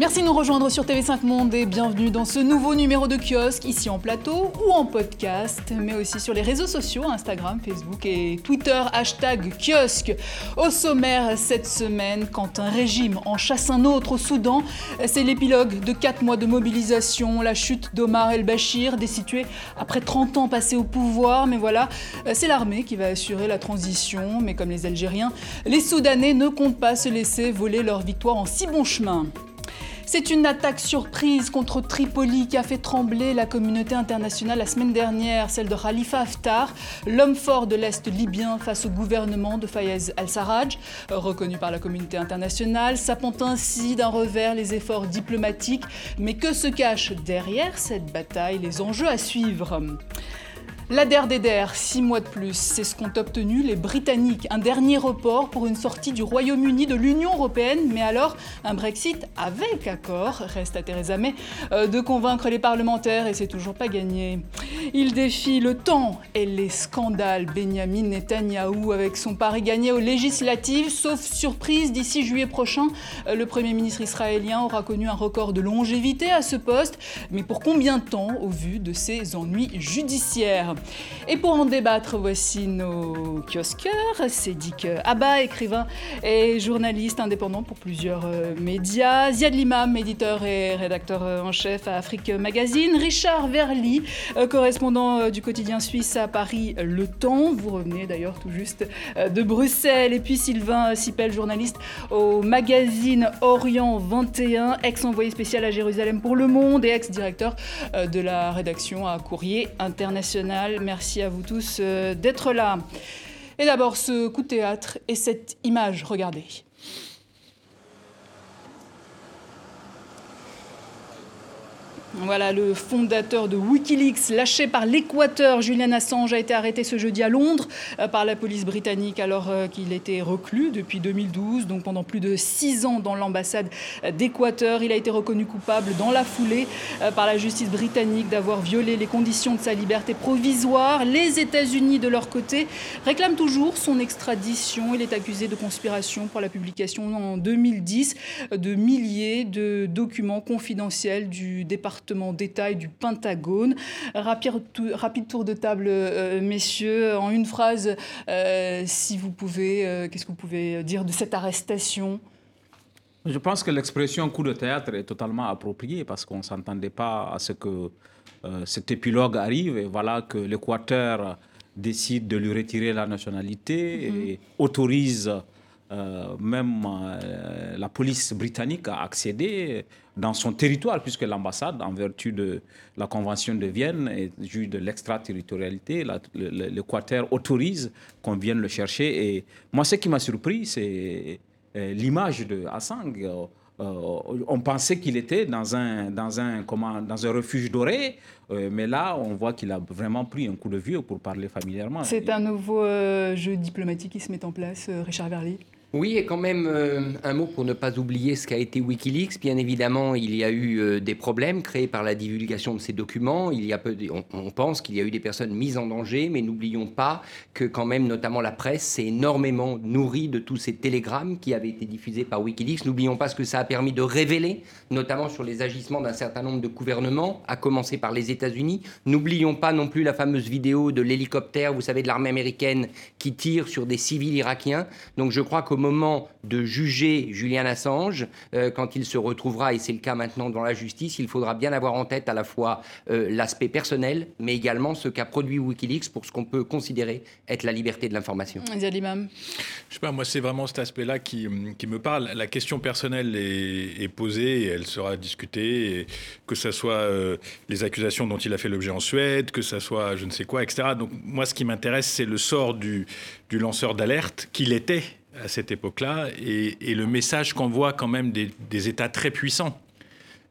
Merci de nous rejoindre sur TV5 Monde et bienvenue dans ce nouveau numéro de kiosque, ici en plateau ou en podcast, mais aussi sur les réseaux sociaux, Instagram, Facebook et Twitter, hashtag kiosque. Au sommaire cette semaine, quand un régime en chasse un autre au Soudan, c'est l'épilogue de 4 mois de mobilisation, la chute d'Omar el-Bashir, destitué après 30 ans passés au pouvoir, mais voilà, c'est l'armée qui va assurer la transition, mais comme les Algériens, les Soudanais ne comptent pas se laisser voler leur victoire en si bon chemin. C'est une attaque surprise contre Tripoli qui a fait trembler la communauté internationale la semaine dernière, celle de Khalifa Haftar, l'homme fort de l'Est libyen face au gouvernement de Fayez al-Sarraj, reconnu par la communauté internationale, sapant ainsi d'un revers les efforts diplomatiques. Mais que se cache derrière cette bataille? Les enjeux à suivre. La DER, six mois de plus, c'est ce qu'ont obtenu les Britanniques. Un dernier report pour une sortie du Royaume-Uni de l'Union européenne, mais alors un Brexit avec accord. Reste à Theresa May euh, de convaincre les parlementaires et c'est toujours pas gagné. Il défie le temps et les scandales. Benjamin Netanyahou avec son pari gagné aux législatives, sauf surprise, d'ici juillet prochain, euh, le Premier ministre israélien aura connu un record de longévité à ce poste. Mais pour combien de temps au vu de ses ennuis judiciaires? Et pour en débattre, voici nos kiosqueurs. C'est Dick Abba, écrivain et journaliste indépendant pour plusieurs euh, médias. Ziad Limam, éditeur et rédacteur euh, en chef à Afrique Magazine. Richard Verly, euh, correspondant du quotidien suisse à Paris Le Temps. Vous revenez d'ailleurs tout juste de Bruxelles. Et puis Sylvain Sipel, journaliste au magazine Orient 21, ex-envoyé spécial à Jérusalem pour Le Monde et ex-directeur de la rédaction à Courrier International. Merci à vous tous euh, d'être là. Et d'abord ce coup de théâtre et cette image, regardez. Voilà, le fondateur de Wikileaks, lâché par l'Équateur, Julian Assange, a été arrêté ce jeudi à Londres euh, par la police britannique alors euh, qu'il était reclus depuis 2012, donc pendant plus de six ans dans l'ambassade d'Équateur. Il a été reconnu coupable dans la foulée euh, par la justice britannique d'avoir violé les conditions de sa liberté provisoire. Les États-Unis, de leur côté, réclament toujours son extradition. Il est accusé de conspiration pour la publication en 2010 de milliers de documents confidentiels du département détail du Pentagone. Rapide, rapide tour de table, euh, messieurs, en une phrase, euh, si vous pouvez, euh, qu'est-ce que vous pouvez dire de cette arrestation? Je pense que l'expression coup de théâtre est totalement appropriée parce qu'on ne s'entendait pas à ce que cet épilogue arrive et voilà que l'Équateur décide de lui retirer la nationalité mm-hmm. et autorise euh, même euh, la police britannique a accédé dans son territoire, puisque l'ambassade, en vertu de la Convention de Vienne, est juge de l'extraterritorialité. L'Équateur autorise qu'on vienne le chercher. Et moi, ce qui m'a surpris, c'est euh, l'image de Assang. on pensait qu'il était dans un, dans un, comment, dans un refuge doré, mais là, on voit qu'il a vraiment pris un coup de vieux pour parler familièrement. C'est un nouveau jeu diplomatique qui se met en place, Richard Verly oui, et quand même euh, un mot pour ne pas oublier ce qu'a été Wikileaks. Bien évidemment, il y a eu euh, des problèmes créés par la divulgation de ces documents. Il y a peu, on, pense qu'il y a eu des personnes mises en danger, mais n'oublions pas que quand même, notamment la presse, s'est énormément nourrie de tous ces télégrammes qui avaient été diffusés par Wikileaks. N'oublions pas ce que ça a permis de révéler, notamment sur les agissements d'un certain nombre de gouvernements, à commencer par les États-Unis. N'oublions pas non plus la fameuse vidéo de l'hélicoptère, vous savez, de l'armée américaine qui tire sur des civils irakiens. Donc je crois qu'au moment de juger Julian Assange, euh, quand il se retrouvera, et c'est le cas maintenant dans la justice, il faudra bien avoir en tête à la fois euh, l'aspect personnel, mais également ce qu'a produit Wikileaks pour ce qu'on peut considérer être la liberté de l'information. Je sais pas, moi c'est vraiment cet aspect-là qui, qui, me parle. La question personnelle est, posée et elle sera discutée, que ce soit euh, les accusations dont il a fait l'objet en Suède, que ce soit je ne sais quoi, etc. Donc moi ce qui m'intéresse c'est le sort du, du lanceur d'alerte qu'il était à cette époque-là et, le message qu'envoient quand même des, États très puissants.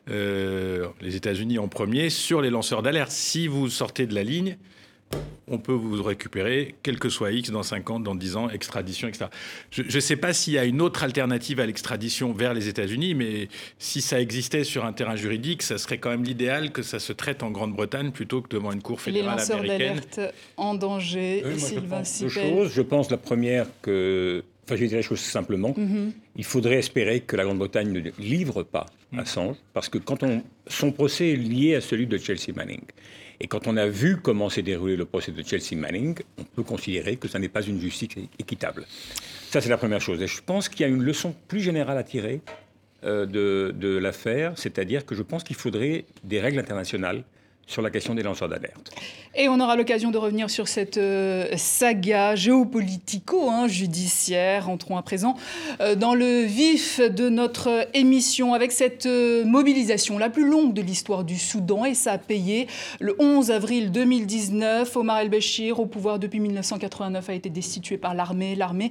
Euh, les États-Unis en premier sur les lanceurs d'alerte. Si vous sortez de la ligne, on peut vous récupérer, quel que soit X, dans 5 ans, dans 10 ans, extradition, etc. Je ne sais pas s'il y a une autre alternative à l'extradition vers les États-Unis, mais si ça existait sur un terrain juridique, ça serait quand même l'idéal que ça se traite en Grande-Bretagne plutôt que devant une cour fédérale américaine. Les lanceurs d'alerte en danger, Sylvain je pense, je pense la première que enfin je vais dire les choses simplement, Mhm. il faudrait espérer que la Grande-Bretagne ne livre pas Assange, parce que quand on, son procès est lié à celui de Chelsea Manning. Et quand on a vu comment s'est déroulé le procès de Chelsea Manning, on peut considérer que ça n'est pas une justice équitable. Ça, c'est la première chose. Et je pense qu'il y a une leçon plus générale à tirer euh, de, de l'affaire, c'est-à-dire que je pense qu'il faudrait des règles internationales sur la question des lanceurs d'alerte. Et on aura l'occasion de revenir sur cette euh, saga géopolitico-judiciaire. Entrons à présent euh, dans le vif de notre émission avec cette euh, mobilisation la plus longue de l'histoire du Soudan et ça a payé. Le 11 avril 2019, Omar el-Béchir, au pouvoir depuis 1989, a été destitué par l'armée. L'armée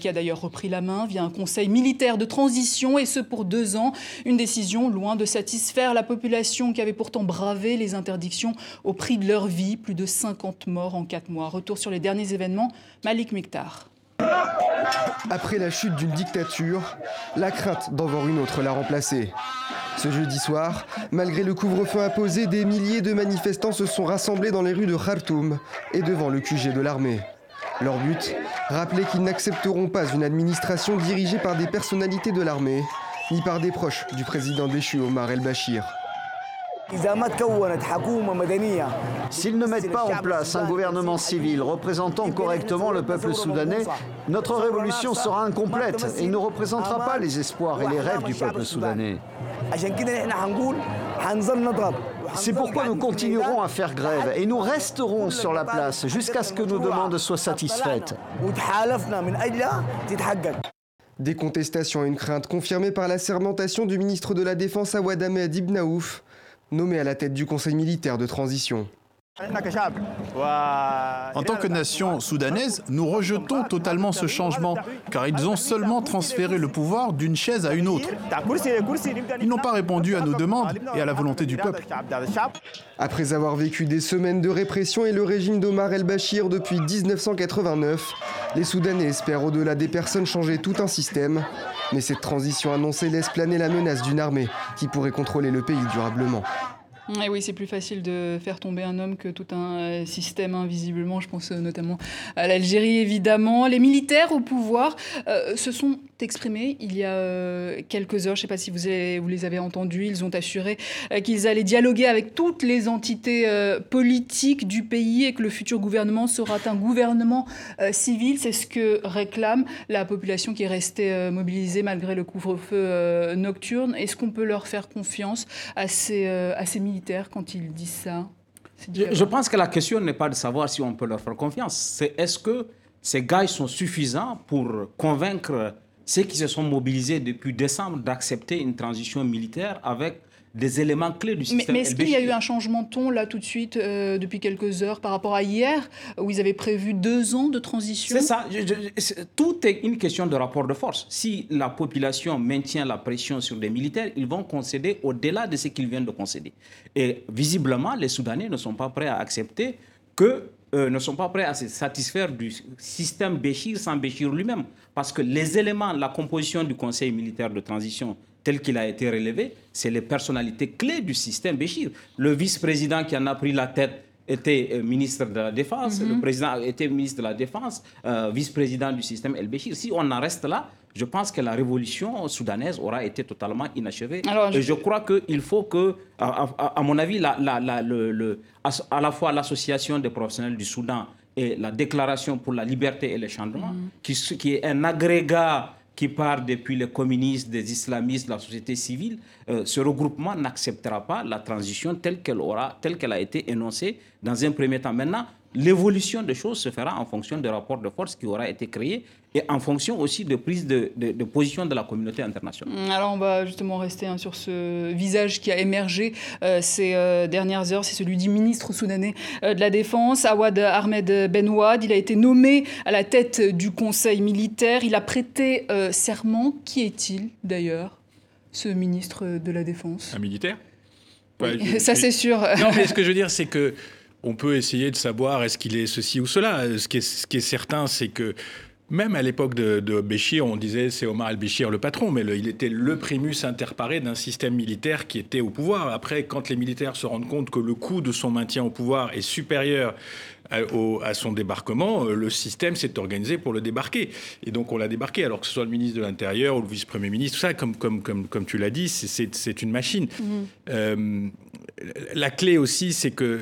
qui a d'ailleurs repris la main via un conseil militaire de transition et ce pour deux ans. Une décision loin de satisfaire la population qui avait pourtant bravé les interdictions au prix de leur vie. Plus de 50 morts en quatre mois. Retour sur les derniers événements, Malik Mektar. Après la chute d'une dictature, la crainte d'en voir une autre l'a remplacée. Ce jeudi soir, malgré le couvre-feu imposé, des milliers de manifestants se sont rassemblés dans les rues de Khartoum et devant le QG de l'armée. Leur but Rappeler qu'ils n'accepteront pas une administration dirigée par des personnalités de l'armée, ni par des proches du président déchu Omar el-Bashir. S'ils ne mettent pas en place un gouvernement civil représentant correctement le peuple soudanais, notre révolution sera incomplète et ne représentera pas les espoirs et les rêves du peuple soudanais. C'est pourquoi nous continuerons à faire grève et nous resterons sur la place jusqu'à ce que nos demandes soient satisfaites. Des contestations et une crainte confirmée par la sermentation du ministre de la Défense Awad Ahmed Ibn Aouf, nommé à la tête du Conseil militaire de transition. En tant que nation soudanaise, nous rejetons totalement ce changement, car ils ont seulement transféré le pouvoir d'une chaise à une autre. Ils n'ont pas répondu à nos demandes et à la volonté du peuple. Après avoir vécu des semaines de répression et le régime d'Omar el-Bashir depuis 1989, les Soudanais espèrent au-delà des personnes changer tout un système. Mais cette transition annoncée laisse planer la menace d'une armée qui pourrait contrôler le pays durablement. Oui, c'est plus facile de faire tomber un homme que tout un euh, système, invisiblement. Je pense euh, notamment à l'Algérie, évidemment. Les militaires au pouvoir euh, se sont exprimés il y a euh, quelques heures. Je ne sais pas si vous, avez- vous les avez entendus. Ils ont assuré euh, qu'ils allaient dialoguer avec toutes les entités euh, politiques du pays et que le futur gouvernement sera un gouvernement civil. C'est ce que réclame la population qui est restée mobilisée malgré le couvre-feu nocturne. Est-ce qu'on peut leur faire confiance à ces, à ces militaires quand ils disent ça? Je, je pense que la question n'est pas de savoir si on peut leur faire confiance. C'est est-ce que ces gars sont suffisants pour convaincre ceux qui se sont mobilisés depuis décembre d'accepter une transition militaire avec des éléments clés du système mais est-ce qu'il y a eu un changement de ton là tout de suite euh, depuis quelques heures par rapport à hier où ils avaient prévu deux ans de transition? C'est ça. Je- je- c'est- tout est une question de rapport de force. Si la population maintient la pression sur les militaires, ils vont concéder au-delà de ce qu'ils viennent de concéder. Et visiblement, les Soudanais ne sont pas prêts à accepter que euh, ne sont pas prêts à se satisfaire du système Béchir sans Béchir lui-même. Parce que les éléments, la composition du Conseil militaire de transition tel qu'il a été relevé, c'est les personnalités clés du système Béchir. Le vice-président qui en a pris la tête était euh, ministre de la Défense, le président était ministre de la Défense, euh, vice-président du système El-Béchir. Si on en reste là, je pense que la révolution soudanaise aura été totalement inachevée. Alors, je- Et je crois qu'il faut que, à, à- à mon avis, la- la- la- le- le- à, la fois l'association des professionnels du Soudan et la déclaration pour la liberté et le changement, qui, s- qui est un agrégat qui part depuis les communistes, des islamistes, la société civile, euh, ce regroupement n'acceptera pas la transition telle qu'elle aura, telle qu'elle a été énoncée dans un premier temps. Maintenant, l'évolution des choses se fera en fonction des rapports de force qui aura été créé et en fonction aussi de prise de, de- de position de la communauté internationale. Hum, Alors on va justement rester hein, sur ce visage qui a émergé euh, ces euh, dernières heures, c'est celui du ministre soudanais euh, de la Défense, Awad Ahmed Benouad. Il a été nommé à la tête du Conseil militaire, il a prêté euh, serment. Qui est-il d'ailleurs, ce ministre de la Défense? Un militaire? Oui, Ouais, je- Ça c'est sûr. Non, mais ce que je veux dire, c'est que on peut essayer de savoir est-ce qu'il est ceci ou cela. Ce qui est, ce qui est certain, c'est que même à l'époque de, de, Béchir, on disait c'est Omar el-Béchir le patron, mais il était le primus inter pares d'un système militaire qui était au pouvoir. Après, quand les militaires se rendent compte que le coût de son maintien au pouvoir est supérieur à, son débarquement, euh, le système s'est organisé pour le débarquer. Et donc on l'a débarqué, alors que ce soit le ministre de l'Intérieur ou le vice-premier ministre, tout ça, comme, comme, comme, comme tu l'as dit, c'est une machine. Mmh. Euh, la clé aussi, c'est que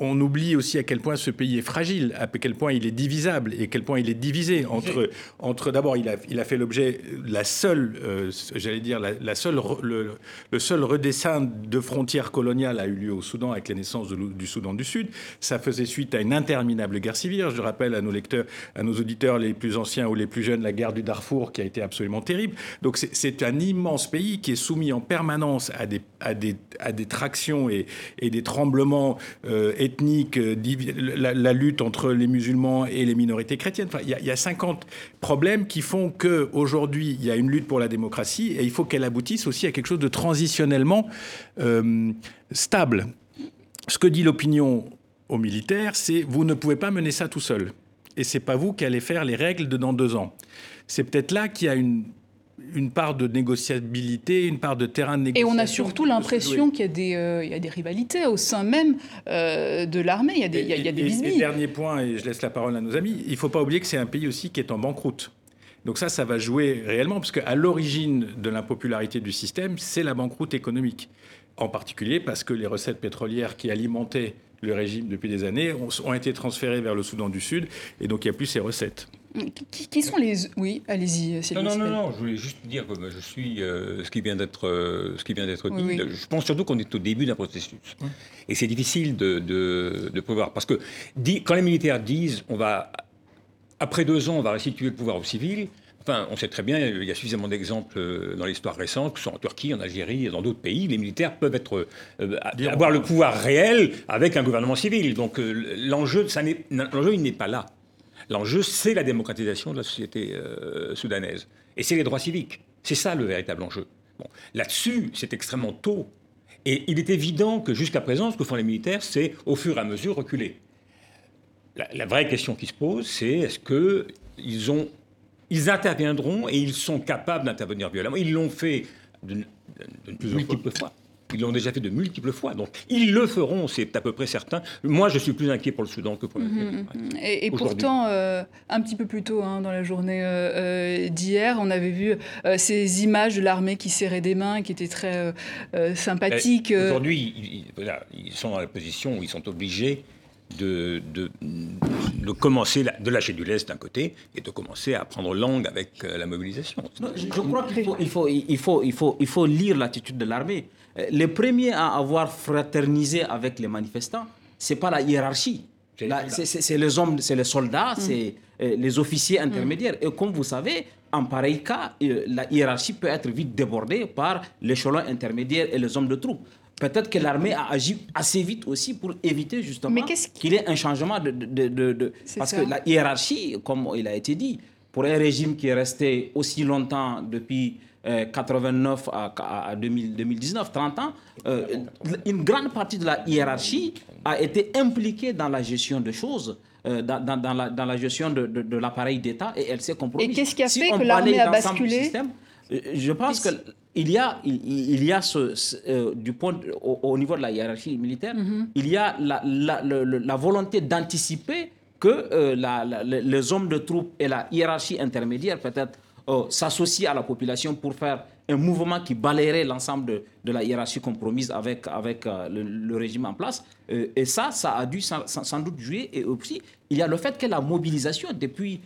on oublie aussi à quel point ce pays est fragile, à quel point il est divisable et à quel point il est divisé entre, entre d'abord, il a, il a fait l'objet la seule, euh, j'allais dire la, seule, le, seul redessin de frontières coloniales a eu lieu au Soudan avec la naissance du Soudan du Sud. Ça faisait suite à une interminable guerre civile. Je rappelle à nos lecteurs, à nos auditeurs les plus anciens ou les plus jeunes, la guerre du Darfour qui a été absolument terrible. Donc c'est un immense pays qui est soumis en permanence à des, à des, à des tractions et, des tremblements euh, ethniques, euh, la, lutte entre les musulmans et les minorités chrétiennes. Enfin, il y, a 50 problèmes qui font qu'aujourd'hui, il y a une lutte pour la démocratie et il faut qu'elle aboutisse aussi à quelque chose de transitionnellement euh, stable. Ce que dit l'opinion aux militaires, c'est vous ne pouvez pas mener ça tout seul. Et c'est pas vous qui allez faire les règles de dans deux ans. C'est peut-être là qu'il y a une une part de négociabilité, une part de terrain de négociation. Et on a surtout l'impression qu'il y, euh, y, a des rivalités au sein même euh, de l'armée. Il y a des, il y a, des et, dernier point, et je laisse la parole à nos amis, il ne faut pas oublier que c'est un pays aussi qui est en banqueroute. Donc ça, ça va jouer réellement, parce qu'à l'origine de l'impopularité du système, c'est la banqueroute économique. En particulier parce que les recettes pétrolières qui alimentaient le régime depuis des années ont, été transférées vers le Soudan du Sud, et donc il n'y a plus ces recettes. Qui, sont les... Oui, allez-y. Non, non, non, non, je voulais juste dire que je suis euh, ce qui vient d'être euh, ce qui vient d'être dit. Je pense surtout qu'on est au début d'un processus. Et c'est difficile de, de, de, pouvoir... Parce que quand les militaires disent on va... Après deux ans, on va restituer le pouvoir aux civils, Enfin, on sait très bien, il y a suffisamment d'exemples euh, dans l'histoire récente, que ce soit en Turquie, en Algérie et dans d'autres pays, les militaires peuvent être, avoir le pouvoir réel avec un gouvernement civil. Donc l'enjeu, l'enjeu, il n'est pas là. L'enjeu, c'est la démocratisation de la société euh, soudanaise. Et c'est les droits civiques. C'est ça le véritable enjeu. Bon. Là-dessus, c'est extrêmement tôt. Et il est évident que jusqu'à présent, ce que font les militaires, c'est au fur et à mesure reculer. La, vraie question qui se pose, c'est est-ce qu'ils ont, ils interviendront et ils sont capables d'intervenir violemment? Ils l'ont fait de, de, de multiples fois. Ils l'ont déjà fait de multiples fois. Donc, ils le feront, c'est à peu près certain. Moi, je suis plus inquiet pour le Soudan que pour le mmh, Et, pourtant, euh, un petit peu plus tôt, hein, dans la journée euh, euh, d'hier, on avait vu ces images de l'armée qui serrait des mains, qui étaient très sympathiques. Aujourd'hui, ils, ils, sont dans la position où ils sont obligés de, de, de, commencer, de lâcher du lest d'un côté et de commencer à prendre langue avec la mobilisation. je, crois qu'il faut, il faut, il faut, il faut, il faut lire l'attitude de l'armée. Euh, les premiers à avoir fraternisé avec les manifestants, c'est pas la hiérarchie. C'est les hommes, c'est les soldats, mm. c'est euh, les officiers intermédiaires. Et comme vous savez, en pareil cas, euh, la hiérarchie peut être vite débordée par l'échelon intermédiaire et les hommes de troupes. Peut-être que l'armée a agi assez vite aussi pour éviter justement qu'il y ait un changement de... de, Parce que la hiérarchie, comme il a été dit, pour un régime qui est resté aussi longtemps depuis 89 euh, à, 2019, 30 ans, euh, une grande partie de la hiérarchie a été impliquée dans la gestion de choses. Euh, dans, dans, la, dans, la, gestion de, de, l'appareil d'État et elle s'est compromise. Et qu'est-ce qui a fait que l'armée a basculé système, Je pense qu'il y a, il, y a ce, du point au, niveau de la hiérarchie militaire, mm-hmm. il y a la, la, la volonté d'anticiper que les hommes de troupes et la hiérarchie intermédiaire peut-être euh, s'associer à la population pour faire un mouvement qui balayerait l'ensemble de, la hiérarchie compromise avec, avec euh, le, régime en place. Euh, et ça, ça a dû sans, doute jouer. Et aussi, il y a le fait que la mobilisation, depuis,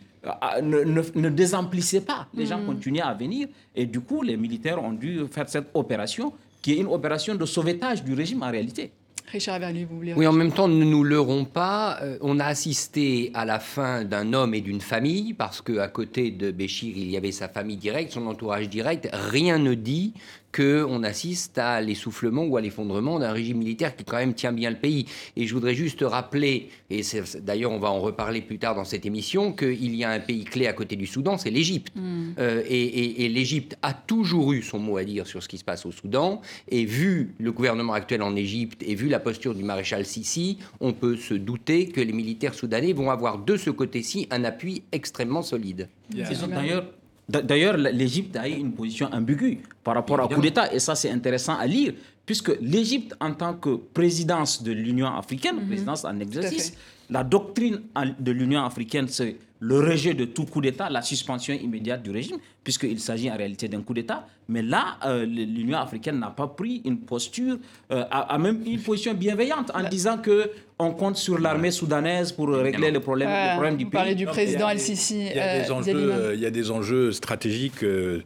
ne, ne, désemplissait pas. Les gens mm. continuaient à venir. Et du coup, les militaires ont dû faire cette opération, qui est une opération de sauvetage du régime en réalité. Richard vous voulez Oui, en même temps, ne nous leurrons pas. Euh, on a assisté à la fin d'un homme et d'une famille, parce qu'à côté de Béchir, il y avait sa famille directe, son entourage direct. Rien ne dit qu'on assiste à l'essoufflement ou à l'effondrement d'un régime militaire qui quand même tient bien le pays. Et je voudrais juste rappeler, et d'ailleurs on va en reparler plus tard dans cette émission, qu'il y a un pays clé à côté du Soudan, c'est l'Égypte. Hmm. Euh, et, et l'Égypte a toujours eu son mot à dire sur ce qui se passe au Soudan. Et vu le gouvernement actuel en Égypte et vu la posture du maréchal Sisi, on peut se douter que les militaires soudanais vont avoir de ce côté-ci un appui extrêmement solide. D'ailleurs, D'ailleurs, l'Égypte a eu une position ambiguë par rapport au coup d'État, et ça c'est intéressant à lire, puisque l'Égypte, en tant que présidence de l'Union africaine, mhm. présidence en exercice, la doctrine de l'Union africaine, c'est le rejet de tout coup d'État, la suspension immédiate du régime, puisqu'il s'agit en réalité d'un coup d'État. Mais là, euh, l'Union africaine n'a pas pris une posture, euh, a, même une position bienveillante en disant que on compte sur l'armée soudanaise pour régler le problème, le problème du pays. Parler du président El-Sisi. Il, il, y a des enjeux stratégiques euh,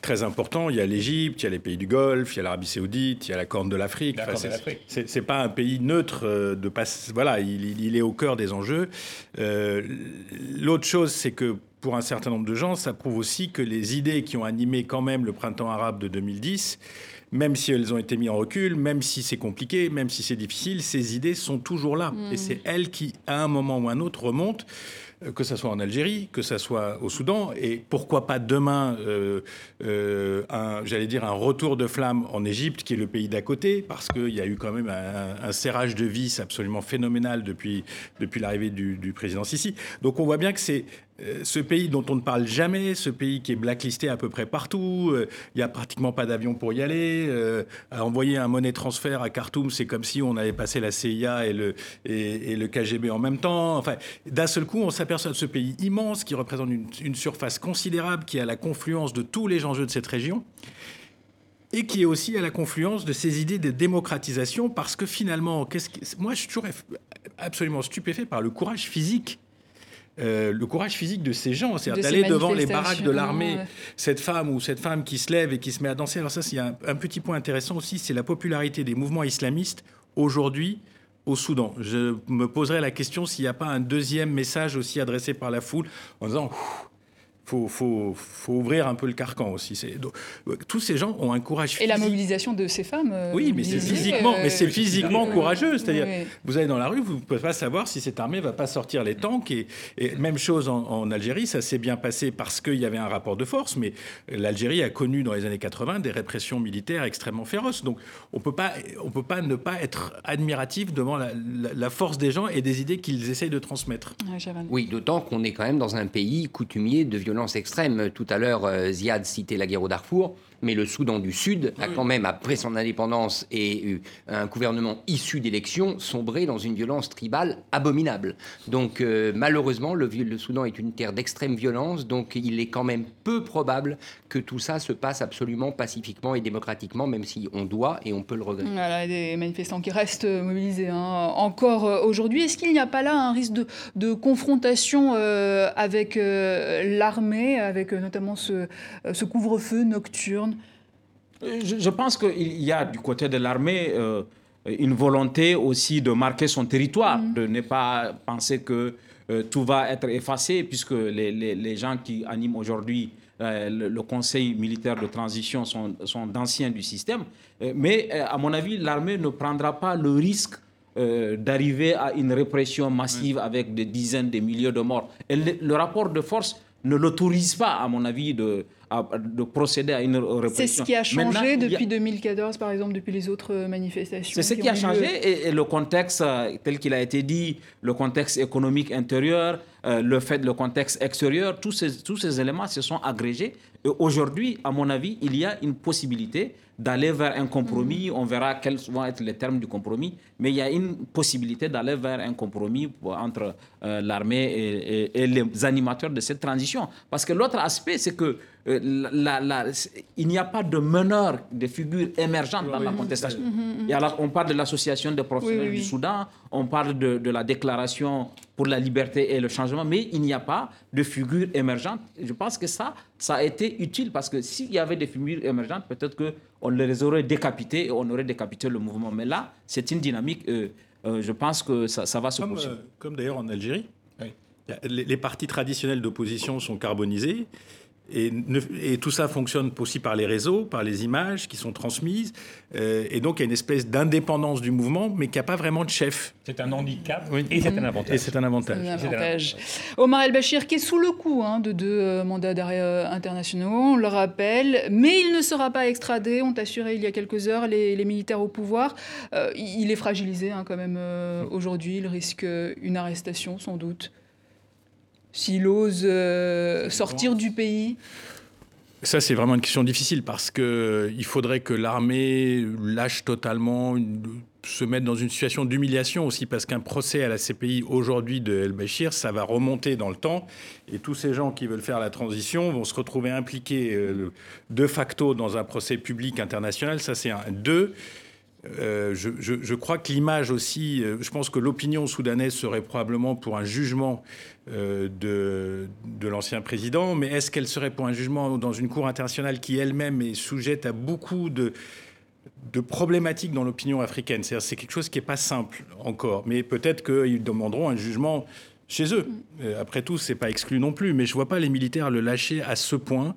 très importants. Il y a l'Égypte, il y a les pays du Golfe, il y a l'Arabie Saoudite, il y a la Corne de l'Afrique. Enfin, c'est pas un pays neutre de passe. Voilà, il, il, est au cœur des enjeux. L'autre chose, c'est que pour un certain nombre de gens, ça prouve aussi que les idées qui ont animé quand même le printemps arabe de 2010, même si elles ont été mises en recul, même si c'est compliqué, même si c'est difficile, ces idées sont toujours là. Et mm. c'est elles qui, à un moment ou un autre, remontent. Euh, que ce soit en Algérie, que ce soit au Soudan, et pourquoi pas demain, euh, euh, j'allais dire, un retour de flamme en Égypte, qui est le pays d'à côté, parce qu'il y a eu quand même un, serrage de vis absolument phénoménal depuis, depuis l'arrivée du, du, président Sisi. Donc on voit bien que c'est ce pays dont on ne parle jamais, ce pays qui est blacklisté à peu près partout, euh, il n'y a pratiquement pas d'avion pour y aller. Euh, envoyer un monnaie transfert à Khartoum, c'est comme si on avait passé la CIA et le, KGB en même temps. Enfin, d'un seul coup, on s'aperçoit de ce pays immense qui représente une, surface considérable, qui a la confluence de tous les enjeux de cette région et qui est aussi à la confluence de ces idées de démocratisation, parce que finalement, moi je suis toujours absolument stupéfait par le courage physique euh, le courage physique de ces gens, c'est d'aller devant les baraques de l'armée, cette femme ou cette femme qui se lève et qui se met à danser. Alors ça, c'est un, un, petit point intéressant aussi, c'est la popularité des mouvements islamistes aujourd'hui au Soudan. Je me poserai la question s'il n'y a pas un deuxième message aussi adressé par la foule en disant faut, faut, faut, ouvrir un peu le carcan aussi. Donc, tous ces gens ont un courage physique. Et la mobilisation de ces femmes. Euh, oui, mais c'est physiquement, mais c'est physiquement courageux. C'est-à-dire, vous allez dans la rue, vous ne pouvez pas savoir si cette armée va pas sortir les tanks. Et, même chose en, Algérie, ça s'est bien passé parce qu'il y avait un rapport de force, mais l'Algérie a connu dans les années 80 des répressions militaires extrêmement féroces. Donc, on peut pas, on peut pas ne pas être admiratif devant la, la force des gens et des idées qu'ils essayent de transmettre. Oui, d'autant qu'on est quand même dans un pays coutumier de violence extrême. Tout à l'heure, euh, Ziad citait la guerre au Darfour mais le Soudan du Sud a quand même, après son indépendance et eu un gouvernement issu d'élections, sombré dans une violence tribale abominable. Donc euh, malheureusement, le, le, Soudan est une terre d'extrême violence, donc il est quand même peu probable que tout ça se passe absolument pacifiquement et démocratiquement, même si on doit et on peut le regretter. Voilà, des manifestants qui restent mobilisés hein, encore euh, aujourd'hui. Est-ce qu'il n'y a pas là un risque de, confrontation euh, avec l'armée, avec notamment ce couvre-feu nocturne je, pense qu'il y a du côté de l'armée euh, une volonté aussi de marquer son territoire, mm. de ne pas penser que euh, tout va être effacé, puisque les, les, gens qui animent aujourd'hui euh, le, Conseil militaire de transition sont, sont d'anciens du système. mais à mon avis, l'armée ne prendra pas le risque d'arriver à une répression massive avec des dizaines de milliers de morts. Et le rapport de force ne l'autorise pas, à mon avis, de, de procéder à une répression. C'est ce qui a changé depuis 2014, par exemple, depuis les autres manifestations. C'est ce qui, a changé et, le contexte, euh, tel qu'il a été dit, le contexte économique intérieur, euh, le fait, le contexte extérieur, tous ces, tous ces éléments se sont agrégés. Et aujourd'hui, à mon avis, il y a une possibilité d'aller vers un compromis. Mm. On verra quels vont être les termes du compromis, mais il y a une possibilité d'aller vers un compromis entre euh, l'armée et, les animateurs de cette transition. Parce que l'autre aspect, c'est que euh, la, il n'y a pas de meneur, de figure émergente dans la contestation. Et alors, on parle de l'association des professionnels du Soudan, on parle de, de, la déclaration pour la liberté et le changement, mais il n'y a pas de figure émergente. Je pense que ça, ça a été utile parce que s'il y avait des figures émergentes, peut-être qu'on les aurait décapités et on aurait décapité le mouvement. Mais là, c'est une dynamique, euh, euh, je pense que ça, ça va se comme, poursuivre. comme d'ailleurs en Algérie. Les, les partis traditionnels d'opposition sont carbonisés Et, tout ça fonctionne aussi par les réseaux, par les images qui sont transmises. Euh, et donc, il y a une espèce d'indépendance du mouvement, mais qui n'a pas vraiment de chef. C'est un handicap et c'est un avantage. Et c'est un avantage. Omar El-Bashir, qui est sous le coup hein, de deux euh, mandats d'arrêt euh, internationaux, on le rappelle, mais il ne sera pas extradé, ont assuré il y a quelques heures les, militaires au pouvoir. il est fragilisé hein, quand même aujourd'hui, il risque une arrestation sans doute s'il ose euh, sortir du pays ça, c'est vraiment une question difficile parce qu'il faudrait que l'armée lâche totalement, se mette dans une situation d'humiliation aussi parce qu'un procès à la CPI aujourd'hui de El Bashir, ça va remonter dans le temps et tous ces gens qui veulent faire la transition vont se retrouver impliqués euh, de facto dans un procès public international. Ça, c'est un. Deux, euh, je, crois que l'image aussi, euh, je pense que l'opinion soudanaise serait probablement pour un jugement euh, de, de l'ancien président, mais est-ce qu'elle serait pour un jugement dans une cour internationale qui elle-même est sujette à beaucoup de, de problématiques dans l'opinion africaine? C'est quelque chose qui n'est pas simple encore, mais peut-être qu'ils demanderont un jugement chez eux. Après tout, c'est pas exclu non plus, mais je vois pas les militaires le lâcher à ce point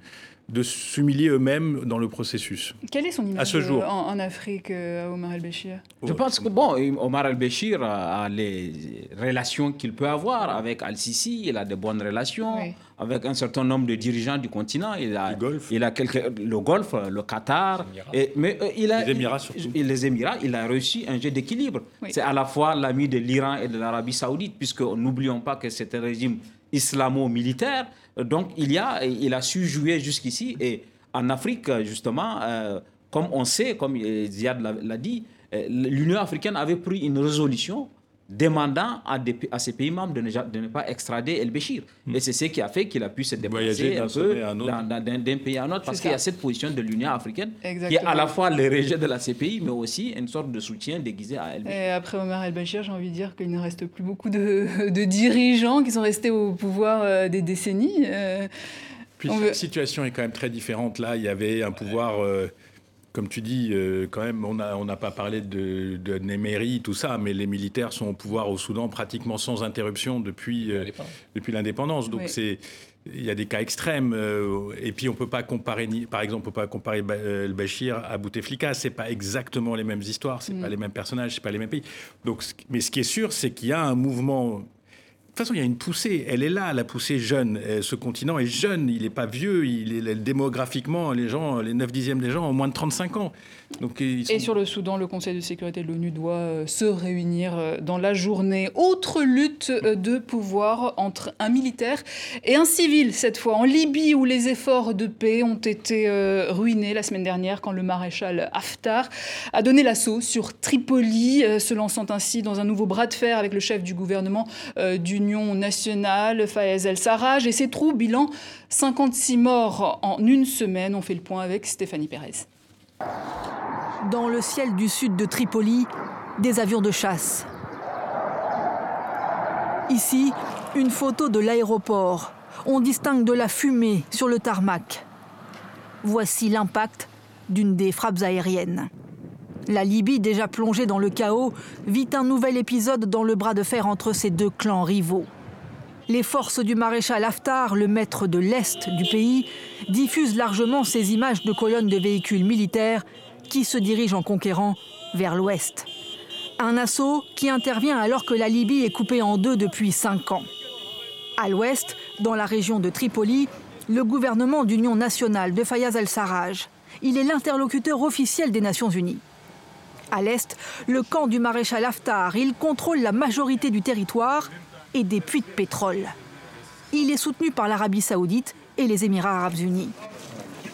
de s'humilier eux-mêmes dans le processus. Quelle est son image à ce jour en, Afrique, euh, Omar el-Béchir Je pense que bon, Omar el-Béchir a, les relations qu'il peut avoir avec Al-Sisi, il a de bonnes relations avec un certain nombre de dirigeants du continent. Il a, le Golfe, il a quelques, le Golfe, le Qatar, et, mais euh, il a les Émirats surtout. Les Émirats, il a réussi un jeu d'équilibre. C'est à la fois l'ami de l'Iran et de l'Arabie Saoudite, puisque n'oublions pas que c'est un régime islamo-militaire. Donc, il, y a, il a su jouer jusqu'ici. Et en Afrique, justement, euh, comme on sait, comme Ziad l'a dit, euh, l'Union africaine avait pris une résolution demandant à, à, ces pays membres de ne, de ne pas extrader El-Béchir. Hmm. Et c'est ce qui a fait qu'il a pu se déplacer un peu d'un pays à un autre, parce qu'il y a cette position de l'Union africaine qui est à la fois le rejet de la CPI, mais aussi une sorte de soutien déguisé à El-Béchir. Et après Omar El-Béchir, j'ai envie de dire qu'il ne reste plus beaucoup de, de, dirigeants qui sont restés au pouvoir euh, des décennies. Euh, Puis la situation est quand même très différente. Là, il y avait un pouvoir... Euh, comme tu dis, euh, quand même, on n'a on pas parlé de, de tout ça, mais les militaires sont au pouvoir au Soudan pratiquement sans interruption depuis, euh, depuis l'indépendance. Donc c'est il y a des cas extrêmes. Euh, et puis on peut pas comparer, par exemple, on peut pas comparer el Bachir à Bouteflika. C'est pas exactement les mêmes histoires, c'est mm. pas les mêmes personnages, c'est pas les mêmes pays. Donc, mais ce qui est sûr, c'est qu'il y a un mouvement toute façon, il y a une poussée. Elle est là, la poussée jeune. Euh, ce continent est jeune. Il n'est pas vieux. Il est démographiquement, les gens, les 9 dixièmes des gens ont moins de 35 ans. Et sur le Soudan, le Conseil de sécurité de l'ONU doit euh, se réunir euh, dans la journée. Autre lutte euh, de pouvoir entre un militaire et un civil, cette fois en Libye, où les efforts de paix ont été ruinés la semaine dernière quand le maréchal Haftar a donné l'assaut sur Tripoli, se lançant ainsi dans un nouveau bras de fer avec le chef du gouvernement d'union nationale, Fayez el-Sarraj, et ses troupes, bilan 56 morts en une semaine. On fait le point avec Stéphanie Pérez. Dans le ciel du sud de Tripoli, des avions de chasse. Ici, une photo de l'aéroport. On distingue de la fumée sur le tarmac. Voici l'impact d'une des frappes aériennes. La Libye, déjà plongée dans le chaos, vit un nouvel épisode dans le bras de fer entre ces deux clans rivaux. Les forces du maréchal Haftar, le maître de l'Est du pays, diffusent largement ces images de colonnes de véhicules militaires qui se dirigent en conquérant vers l'Ouest. Un assaut qui intervient alors que la Libye est coupée en deux depuis cinq ans. À l'ouest, dans la région de Tripoli, le gouvernement d'union nationale de Fayez el-Sarraj. Il est l'interlocuteur officiel des Nations Unies. À l'est, le camp du maréchal Haftar. Il contrôle la majorité du territoire et des puits de pétrole. Il est soutenu par l'Arabie saoudite et les Émirats arabes unis.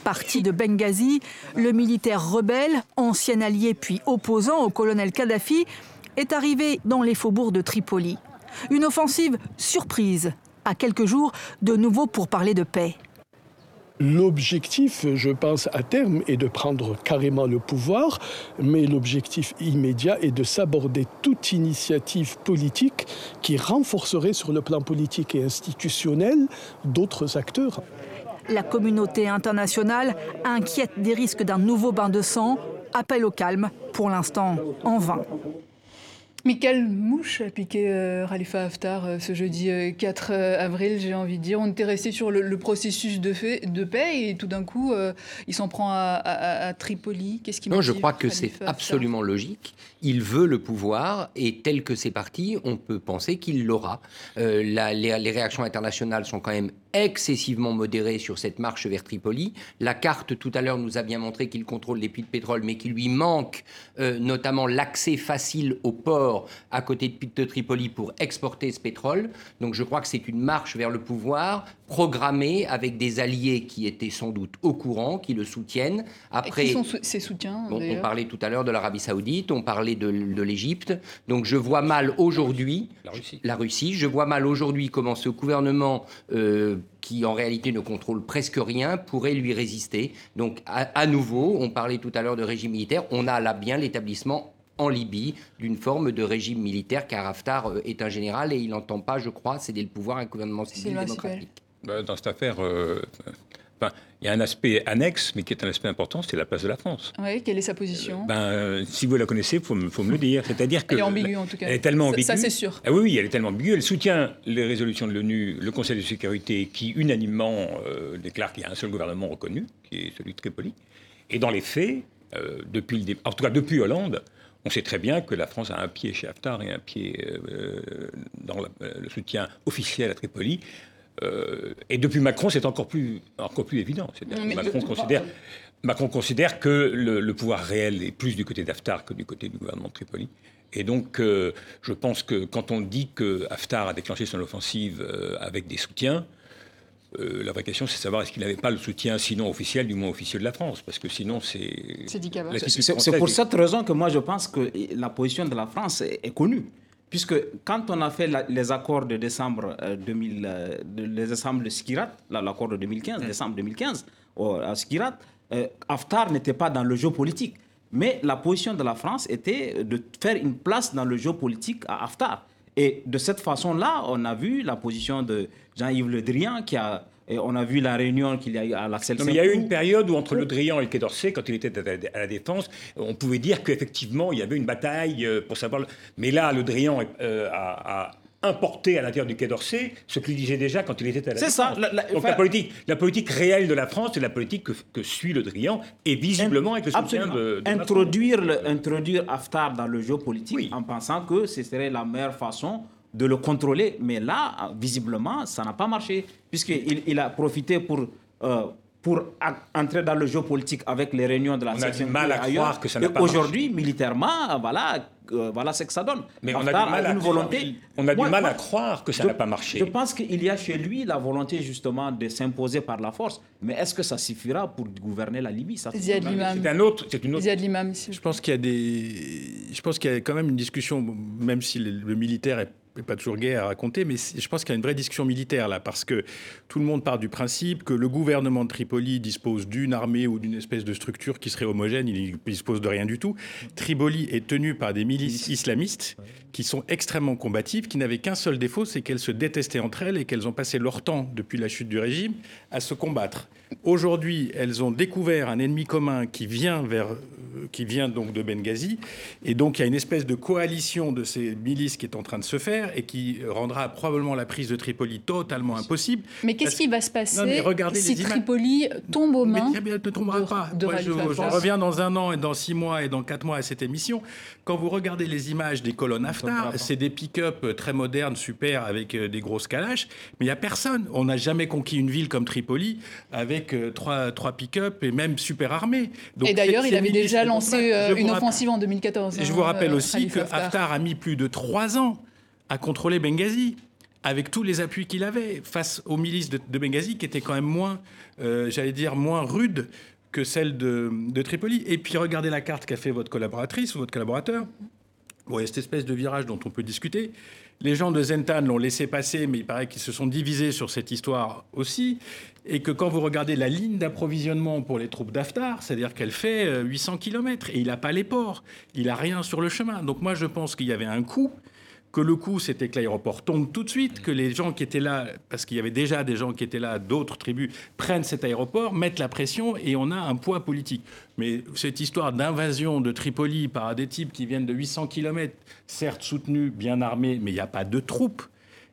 Parti de Benghazi, le militaire rebelle, ancien allié puis opposant au colonel Kadhafi, est arrivé dans les faubourgs de Tripoli. Une offensive surprise, à quelques jours de nouveau pour parler de paix. L'objectif, je pense, à terme, est de prendre carrément le pouvoir, mais l'objectif immédiat est de s'aborder toute initiative politique qui renforcerait sur le plan politique et institutionnel d'autres acteurs. La communauté internationale, inquiète des risques d'un nouveau bain de sang, appelle au calme, pour l'instant en vain. Mais quelle mouche a piqué euh, Khalifa Haftar euh, ce jeudi 4 avril, j'ai envie de dire On était resté sur le, processus de, fait, de, paix et tout d'un coup, il s'en prend à, Tripoli. Qu'est-ce qui Non, je crois que c'est absolument logique. Il veut le pouvoir et tel que c'est parti, on peut penser qu'il l'aura. les, les réactions internationales sont quand même excessivement modérées sur cette marche vers Tripoli. La carte tout à l'heure nous a bien montré qu'il contrôle les puits de pétrole, mais qu'il lui manque notamment l'accès facile au port à côté de, Tripoli pour exporter ce pétrole. Donc je crois que c'est une marche vers le pouvoir programmée avec des alliés qui étaient sans doute au courant, qui le soutiennent. Après, qui sont ses soutiens On parlait tout à l'heure de l'Arabie Saoudite, on parlait de, de l'Égypte. Donc je vois mal aujourd'hui la Russie. la Russie. Je vois mal aujourd'hui comment ce gouvernement euh, qui en réalité ne contrôle presque rien, pourrait lui résister. Donc à, nouveau, on parlait tout à l'heure de régime militaire, on a là bien l'établissement en Libye d'une forme de régime militaire, car Haftar euh, est un général et il n'entend pas, je crois, céder le pouvoir à un gouvernement civil démocratique. Bah, dans cette affaire, euh, il y a un aspect annexe, mais qui est un aspect important, c'est la place de la France. Oui, quelle est sa position? Ben, euh, Si vous la connaissez, il faut, faut, me le dire. C'est-à-dire que elle est ambiguë en tout cas. Elle est tellement ambiguë. Ça, c'est sûr. Ah oui, oui, elle est tellement ambiguë. Elle soutient les résolutions de l'ONU, le Conseil de sécurité, qui unanimement euh, déclare qu'il y a un seul gouvernement reconnu, qui est celui de Tripoli. Et dans les faits, euh, depuis le en tout cas depuis Hollande, on sait très bien que la France a un pied chez Haftar et un pied dans le soutien officiel à Tripoli. Euh, et depuis Macron, c'est encore plus, encore plus évident. Macron, considère, Macron considère que le, pouvoir réel est plus du côté d'Haftar que du côté du gouvernement de Tripoli. Et donc, euh, je pense que quand on dit que Haftar a déclenché son offensive euh, avec des soutiens, la vraie question, c'est de savoir est-ce qu'il n'avait pas le soutien, sinon officiel, du moins officiel de la France, parce que sinon, c'est. C'est pour cette raison que moi, je pense que la position de la France est connue. Puisque quand on a fait les accords de décembre 2000, euh, euh, de, les décembre de Skirat, l'accord de 2015, décembre 2015, à Skirat, euh, Haftar n'était pas dans le jeu politique. Mais la position de la France était de faire une place dans le jeu politique à Haftar. Et de cette façon-là, on a vu la position de Jean-Yves Le Drian qui a et on a vu la réunion qu'il y a eu à l'Axel Il y a eu une période où entre Le Drian et le Quai d'Orsay, quand il était à la Défense, on pouvait dire qu'effectivement, il y avait une bataille euh, pour savoir... Mais là, Le Drian euh, a, importé à l'intérieur du Quai d'Orsay ce qu'il disait déjà quand il était à la C'est ça. Donc la, politique, la politique réelle de la France, c'est la politique que, suit Le Drian, et visiblement avec le soutien de, introduire, le, introduire Haftar dans le jeu politique en pensant que ce serait la meilleure façon de le contrôler. Mais là, visiblement, ça n'a pas marché, puisqu'il il a profité pour... Euh, pour entrer dans le jeu politique avec les réunions de la on a du mal à croire que ça n'a pas Aujourd'hui, militairement, voilà, euh, voilà ce que ça donne. Mais on a, du mal à, une volonté. On a du mal à croire que ça n'a pas marché. Je pense qu'il y a chez lui la volonté justement de s'imposer par la force. Mais est-ce que ça suffira pour gouverner la Libye? C'est un autre, c'est une autre. Je pense qu'il y a des, je pense qu'il y a quand même une discussion, même si le militaire est pas toujours gai à raconter, mais je pense qu'il y a une vraie discussion militaire là, parce que tout le monde part du principe que le gouvernement de Tripoli dispose d'une armée ou d'une espèce de structure qui serait homogène, il ne dispose de rien du tout. Tripoli est tenu par des milices islamistes qui sont extrêmement combatives, qui n'avaient qu'un seul défaut, c'est qu'elles se détestaient entre elles et qu'elles ont passé leur temps, depuis la chute du régime, à se combattre. Aujourd'hui, elles ont découvert un ennemi commun qui vient, vers, euh, qui vient donc de Benghazi, et donc il y a une espèce de coalition de ces milices qui est en train de se faire et qui rendra probablement la prise de Tripoli totalement impossible. Mais qu'est-ce qui va se passer si Tripoli tombe aux mains mais, ne tombera pas. je, reviens dans un an et dans six mois et dans quatre mois à cette émission. Quand vous regardez les images des colonnes Haftar, c'est des pick-up très modernes, super, avec euh, des grosses calaches, mais il n'y a personne. On n'a jamais conquis une ville comme Tripoli avec euh, trois, trois pick-up et même super armés. et d'ailleurs, il avait déjà lancé euh, une offensive en 2014. Et je vous rappelle aussi que Haftar a mis plus de trois ans à contrôler Benghazi avec tous les appuis qu'il avait face aux milices de, Benghazi qui étaient quand même moins, euh, j'allais dire, moins rudes que celles de, Tripoli. Et puis regardez la carte qu'a fait votre collaboratrice ou votre collaborateur. Bon, il y a cette espèce de virage dont on peut discuter. Les gens de Zentan l'ont laissé passer, mais il paraît qu'ils se sont divisés sur cette histoire aussi. Et que quand vous regardez la ligne d'approvisionnement pour les troupes d'Aftar, c'est-à-dire qu'elle fait 800 euh, km et il n'a pas les ports, il n'a rien sur le chemin. Donc moi, je pense qu'il y avait un coup que le coup, c'était que l'aéroport tombe tout de suite, que les gens qui étaient là, parce qu'il y avait déjà des gens qui étaient là, d'autres tribus, prennent cet aéroport, mettent la pression et on a un poids politique. Mais cette histoire d'invasion de Tripoli par des types qui viennent de 800 km, certes soutenus, bien armés, mais il n'y a pas de troupes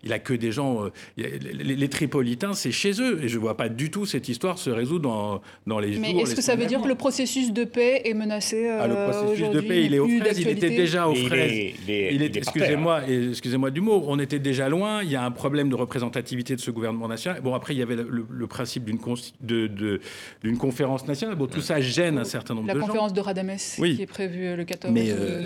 il a que des gens. Euh, les, Tripolitains, c'est chez eux. Et je ne vois pas du tout cette histoire se résoudre dans, dans les Mais jours. Mais est-ce que ça veut dire que le processus de paix est menacé ah, Le processus de paix, il est aux fraises. Il était déjà aux fraises. Il est, excusez-moi, excusez-moi du mot. On était déjà loin. Il y a un problème de représentativité de ce gouvernement national. Bon, après, il y avait le, principe d'une de, d'une conférence nationale. Bon, tout ça gêne un certain nombre de gens. La conférence de Radames qui est prévue le 14 Mais euh,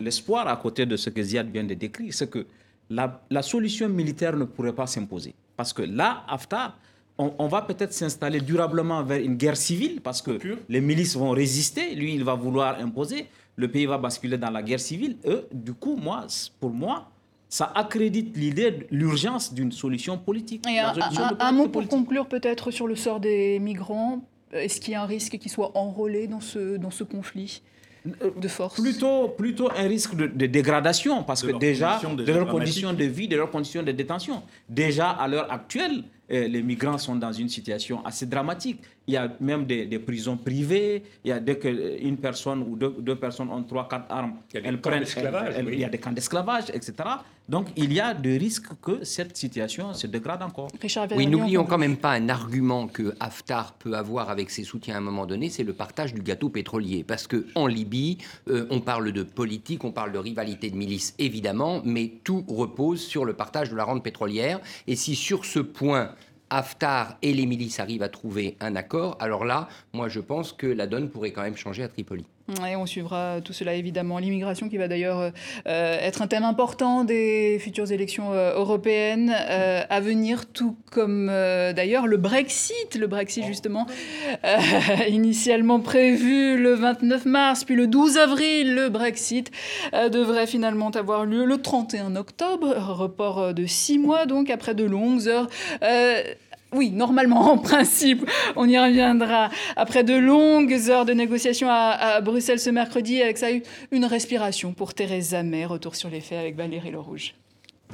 l'espoir à côté de ce que Ziad vient de décrire, c'est que la, solution militaire ne pourrait pas s'imposer. Parce que là, Haftar, on, va peut-être s'installer durablement vers une guerre civile, parce que les milices vont résister, lui, il va vouloir imposer, le pays va basculer dans la guerre civile. Eux, du coup, moi, pour moi, ça accrédite l'idée de l'urgence d'une solution politique. un, mot pour conclure peut-être sur le sort des migrants. Est-ce qu'il y a un risque qu'ils soient enrôlés dans ce, dans ce conflit? De force plutôt, plutôt un risque de, dégradation, parce que déjà, de leurs conditions de vie, de leurs conditions de détention. Déjà, à l'heure actuelle, euh, les migrants sont dans une situation assez dramatique. Il y a même des, prisons privées. Il y a dès qu'une personne ou deux, personnes ont trois, quatre armes, il y a des camps d'esclavage. Il y a des camps d'esclavage, etc. Donc il y a des risques que cette situation se dégrade encore. oui, n'oublions quand même pas un argument que Haftar peut avoir avec ses soutiens à un moment donné, c'est le partage du gâteau pétrolier. Parce que en Libye, euh, on parle de politique, on parle de rivalité de milices, évidemment, mais tout repose sur le partage de la rente pétrolière. Et si sur ce point Haftar et les milices arrivent à trouver un accord, alors là, moi je pense que la donne pourrait quand même changer à Tripoli. Et on suivra tout cela évidemment. L'immigration qui va d'ailleurs euh, être un thème important des futures élections euh, européennes euh, à venir, tout comme d'ailleurs le Brexit. Le Brexit justement, initialement prévu le 29 mars, puis le 12 avril, le Brexit devrait finalement avoir lieu le 31 octobre. Report de six mois donc après de longues heures oui, normalement, en principe, on y reviendra. Après de longues heures de négociations à, Bruxelles ce mercredi, avec ça eu une respiration pour Theresa May. Retour sur les faits avec Valérie Le Rouge.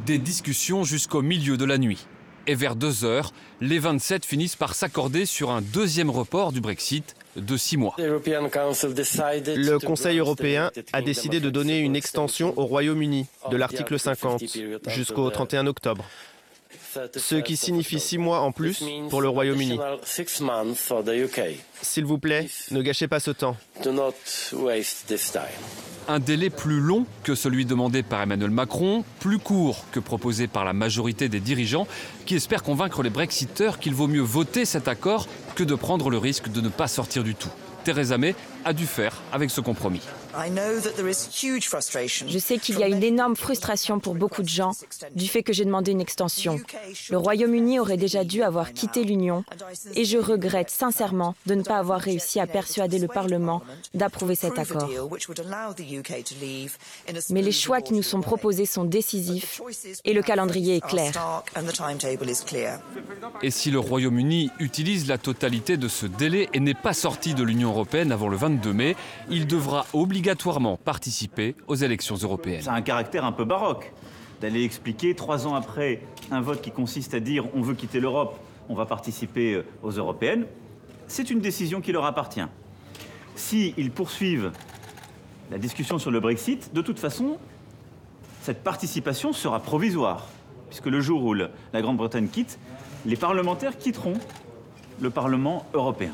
Des discussions jusqu'au milieu de la nuit. Et vers deux heures, les 27 finissent par s'accorder sur un deuxième report du Brexit de six mois. Le Conseil européen a décidé de donner une extension au Royaume-Uni de l'article 50 jusqu'au 31 octobre ce qui signifie six mois en plus pour le Royaume-Uni. S'il vous plaît, ne gâchez pas ce temps. Un délai plus long que celui demandé par Emmanuel Macron, plus court que proposé par la majorité des dirigeants, qui espèrent convaincre les Brexiteurs qu'il vaut mieux voter cet accord que de prendre le risque de ne pas sortir du tout. Theresa May a dû faire avec ce compromis. Je sais qu'il y a une énorme frustration pour beaucoup de gens du fait que j'ai demandé une extension. Le Royaume-Uni aurait déjà dû avoir quitté l'Union et je regrette sincèrement de ne pas avoir réussi à persuader le Parlement d'approuver cet accord. Mais les choix qui nous sont proposés sont décisifs et le calendrier est clair. Et si le Royaume-Uni utilise la totalité de ce délai et n'est pas sorti de l'Union européenne avant le 22 mai, il devra obligatoirement participer aux élections européennes. Ça a un caractère un peu baroque d'aller expliquer trois ans après un vote qui consiste à dire on veut quitter l'Europe, on va participer euh, aux européennes. C'est une décision qui leur appartient. S'ils poursuivent la discussion sur le Brexit, de toute façon, cette participation sera provisoire, puisque le jour où la Grande-Bretagne quitte, les parlementaires quitteront le Parlement européen.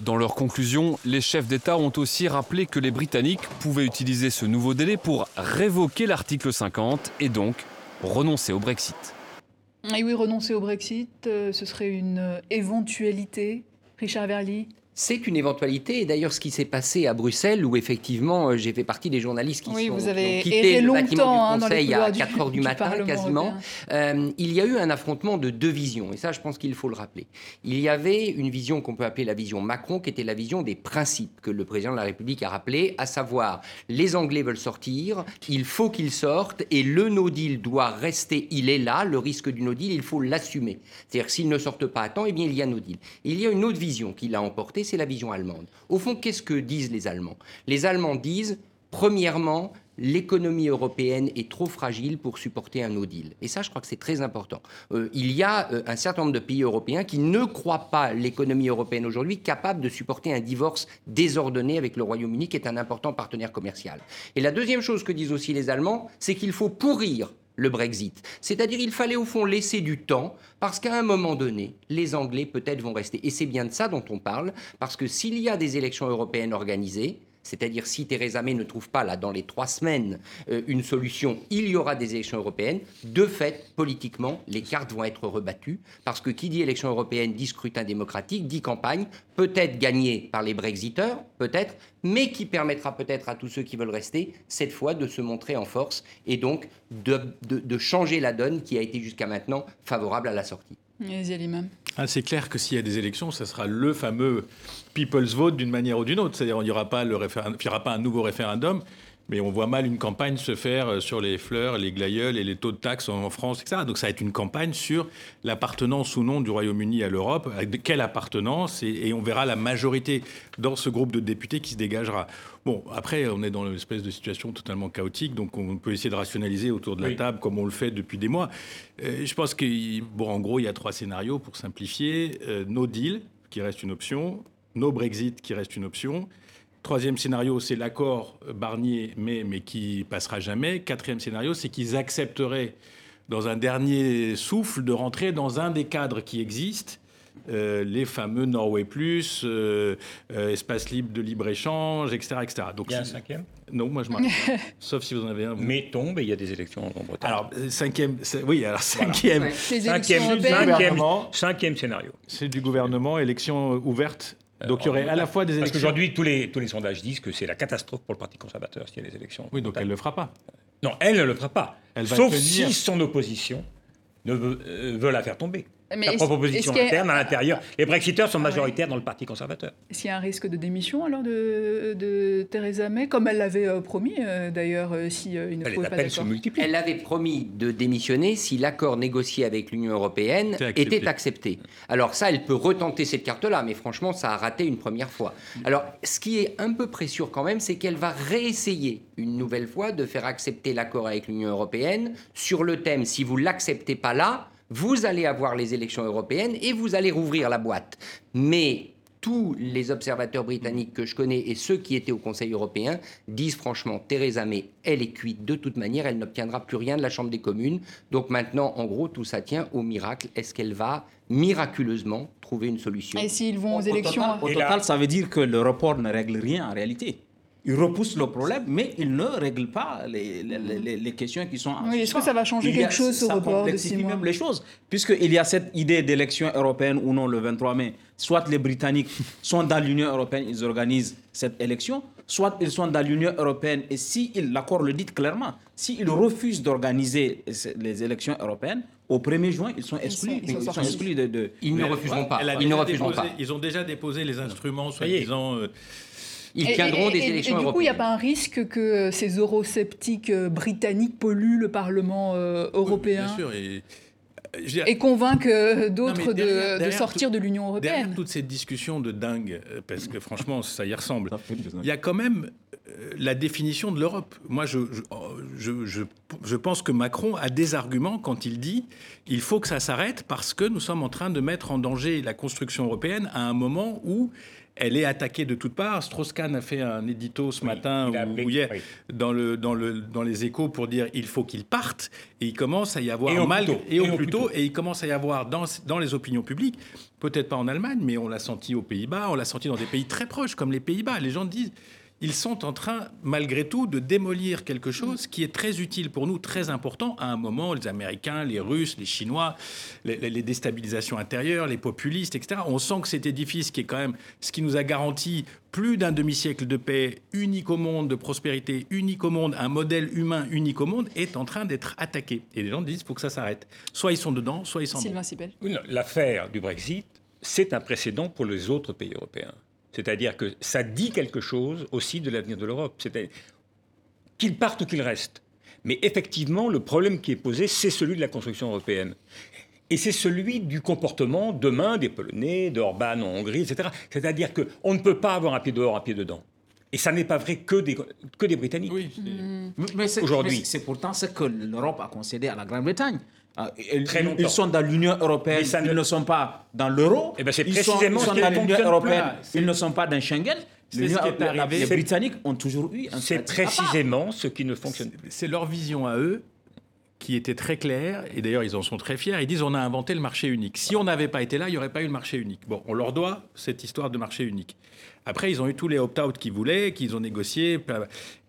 Dans leur conclusion, les chefs d'État ont aussi rappelé que les Britanniques pouvaient utiliser ce nouveau délai pour révoquer l'article 50 et donc renoncer au Brexit. Et oui, renoncer au Brexit, euh, ce serait une euh, éventualité. Richard Verly? C'est une éventualité. Et d'ailleurs, ce qui s'est passé à Bruxelles, où effectivement, euh, j'ai fait partie des journalistes qui, oui, sont, vous avez quitté le bâtiment hein, du Conseil à 4 heures du, matin, quasiment, euh, il y a eu un affrontement de deux visions. Et ça, je pense qu'il faut le rappeler. Il y avait une vision qu'on peut appeler la vision Macron, qui était la vision des principes que le président de la République a rappelé, à savoir, les Anglais veulent sortir, il faut qu'ils sortent, et le no deal doit rester, il est là, le risque du no deal, il faut l'assumer. C'est-à-dire, s'ils ne sortent pas à temps, eh bien, il y a no deal. Il y a une autre vision qui l'a emporté, c'est la vision allemande. Au fond, qu'est-ce que disent les Allemands? Les Allemands disent, premièrement, l'économie européenne est trop fragile pour supporter un no deal. Et ça, je crois que c'est très important. Euh, il y a euh, un certain nombre de pays européens qui ne croient pas l'économie européenne aujourd'hui capable de supporter un divorce désordonné avec le Royaume-Uni, qui est un important partenaire commercial. Et la deuxième chose que disent aussi les Allemands, c'est qu'il faut pourrir le Brexit. C'est-à-dire il fallait au fond laisser du temps parce qu'à un moment donné, les Anglais peut-être vont rester. Et c'est bien de ça dont on parle, parce que s'il y a des élections européennes organisées, c'est-à-dire si Theresa May ne trouve pas là dans les trois semaines euh, une solution, il y aura des élections européennes. De fait, politiquement, les cartes vont être rebattues parce que qui dit élection européenne dit scrutin démocratique, dit campagne, peut-être gagnée par les Brexiteurs, peut-être, mais qui permettra peut-être à tous ceux qui veulent rester cette fois de se montrer en force et donc de, de changer la donne qui a été jusqu'à maintenant favorable à la sortie. Ah, c'est clair que s'il y a des élections, ce sera le fameux people's vote d'une manière ou d'une autre. C'est-à-dire qu'il n'y aura, pas aura pas un nouveau référendum, mais on voit mal une campagne se faire euh, sur les fleurs, les glaïeuls et les taux de taxes en France, etc. Donc ça va être une campagne sur l'appartenance ou non du Royaume-Uni à l'Europe, quelle appartenance, et, on verra la majorité dans ce groupe de députés qui se dégagera. Bon, après, on est dans une espèce de situation totalement chaotique, donc on peut essayer de rationaliser autour de la table comme on le fait depuis des mois. Euh, je pense que, bon, en gros, il y a trois scénarios pour simplifier. Euh, no deal, qui reste une option, no Brexit, qui reste une option, Troisième scénario, c'est l'accord Barnier, mais, mais qui passera jamais. Quatrième scénario, c'est qu'ils accepteraient, dans un dernier souffle, de rentrer dans un des cadres qui existent. Euh, les fameux Norway Plus, euh, euh, espace libre de libre-échange, etc., etc. Donc, il y a un cinquième Non, moi je m'en Sauf si vous en avez un. Mais tombe et il y a des élections en Bretagne. Alors, cinquième, oui, alors cinquième. Cinquième, cinquième, cinquième, scénario. C'est du gouvernement, élection ouverte donc il y aurait à la fois des élections. Parce qu'aujourd'hui, tous les, tous les sondages disent que c'est la catastrophe pour le Parti conservateur s'il y a des élections. Oui, donc elle ne le fera pas. Non, elle ne le fera pas. Elle Sauf si son opposition ne veut, euh, veut la faire tomber sa propre position interne à l'intérieur. Les Brexiteurs sont ah majoritaires dans le Parti conservateur. Est-ce qu'il y a un risque de démission alors de, de Theresa May, comme elle l'avait euh, promis euh, d'ailleurs, euh, si il ne pas d'accord Elle avait promis de démissionner si l'accord négocié avec l'Union européenne était accepté. Alors ça, elle peut retenter cette carte-là, mais franchement, ça a raté une première fois. Alors, ce qui est un peu pressure quand même, c'est qu'elle va réessayer une nouvelle fois de faire accepter l'accord avec l'Union européenne sur le thème si vous l'acceptez pas là, vous allez avoir les élections européennes et vous allez rouvrir la boîte. Mais tous les observateurs britanniques que je connais et ceux qui étaient au Conseil européen disent franchement, Theresa May, elle est cuite de toute manière, elle n'obtiendra plus rien de la Chambre des communes. Donc maintenant, en gros, tout ça tient au miracle. Est-ce qu'elle va miraculeusement trouver une solution Et s'ils vont aux élections Au total, ça veut dire que le report ne règle rien en réalité il repousse le problème, mais il ne règle pas les, les, les, questions qui sont en oui, Est-ce que ça va changer quelque chose au report de six même les choses, puisqu'il y a cette idée d'élection européenne ou non le 23 mai. Soit les Britanniques sont dans l'Union européenne, ils organisent cette élection, soit ils sont dans l'Union européenne et si l'accord le dit clairement, s'ils refusent d'organiser les élections européennes, au 1er juin, ils sont exclus. Ils, sont, exclus de, Ils ne refuseront pas. Ils ne refuseront pas. Ils ont déjà déposé les instruments, soi-disant. Euh, ils tiendront des élections et, et du coup, il n'y a pas un risque que ces eurosceptiques euh, britanniques polluent le Parlement euh, européen Bien sûr. Et, et convainquent d'autres de, sortir de l'Union européenne. Derrière toute cette discussion de dingue, parce que franchement, ça y ressemble, il y a quand même la définition de l'Europe. Moi, je, je, je, je, pense que Macron a des arguments quand il dit il faut que ça s'arrête parce que nous sommes en train de mettre en danger la construction européenne à un moment où elle est attaquée de toutes parts. Strauss-Kahn a fait un édito ce matin ou, hier dans, le, dans, le, dans les échos pour dire il faut qu'il parte. Et il commence à y avoir et mal. Et, au plus tôt. Et il commence à y avoir dans, dans les opinions publiques, peut-être pas en Allemagne, mais on l'a senti aux Pays-Bas, on l'a senti dans des pays très proches comme les Pays-Bas. Les gens disent ils sont en train, malgré tout, de démolir quelque chose qui est très utile pour nous, très important à un moment. Les Américains, les Russes, les Chinois, les, déstabilisations intérieures, les populistes, etc. On sent que cet édifice, qui est quand même ce qui nous a garanti plus d'un demi-siècle de paix, unique au monde, de prospérité, unique au monde, un modèle humain unique au monde, est en train d'être attaqué. Et les gens disent qu'il faut que ça s'arrête. Soit ils sont dedans, soit ils sont Sylvain L'affaire du Brexit, c'est un précédent pour les autres pays européens. C'est-à-dire que ça dit quelque chose aussi de l'avenir de l'Europe. C'est-à-dire qu'il parte ou qu'il reste. Mais effectivement, le problème qui est posé, c'est celui de la construction européenne. Et c'est celui du comportement demain des Polonais, d'Orban en Hongrie, etc. C'est-à-dire qu'on ne peut pas avoir un pied dehors, un pied dedans. Et ça n'est pas vrai que des, que des Britanniques. Oui, mais aujourd'hui. C'est pourtant ce que l'Europe a concédé à la Grande-Bretagne. Ah, ils, sont dans l'Union européenne, ils ne... sont pas dans l'euro. Eh ben ils, sont, ils sont dans l'Union européenne, ils ne sont pas dans Schengen. Les Britanniques ont toujours eu un C'est précisément ce qui ne fonctionne plus. C'est leur vision à eux qui était très claire, et d'ailleurs ils en sont très fiers, ils disent on a inventé le marché unique. Si on n'avait pas été là, il n'y aurait pas eu le marché unique. Bon, on leur doit cette histoire de marché unique. Après, ils ont eu tous les opt-out qu'ils voulaient, qu'ils ont négociés,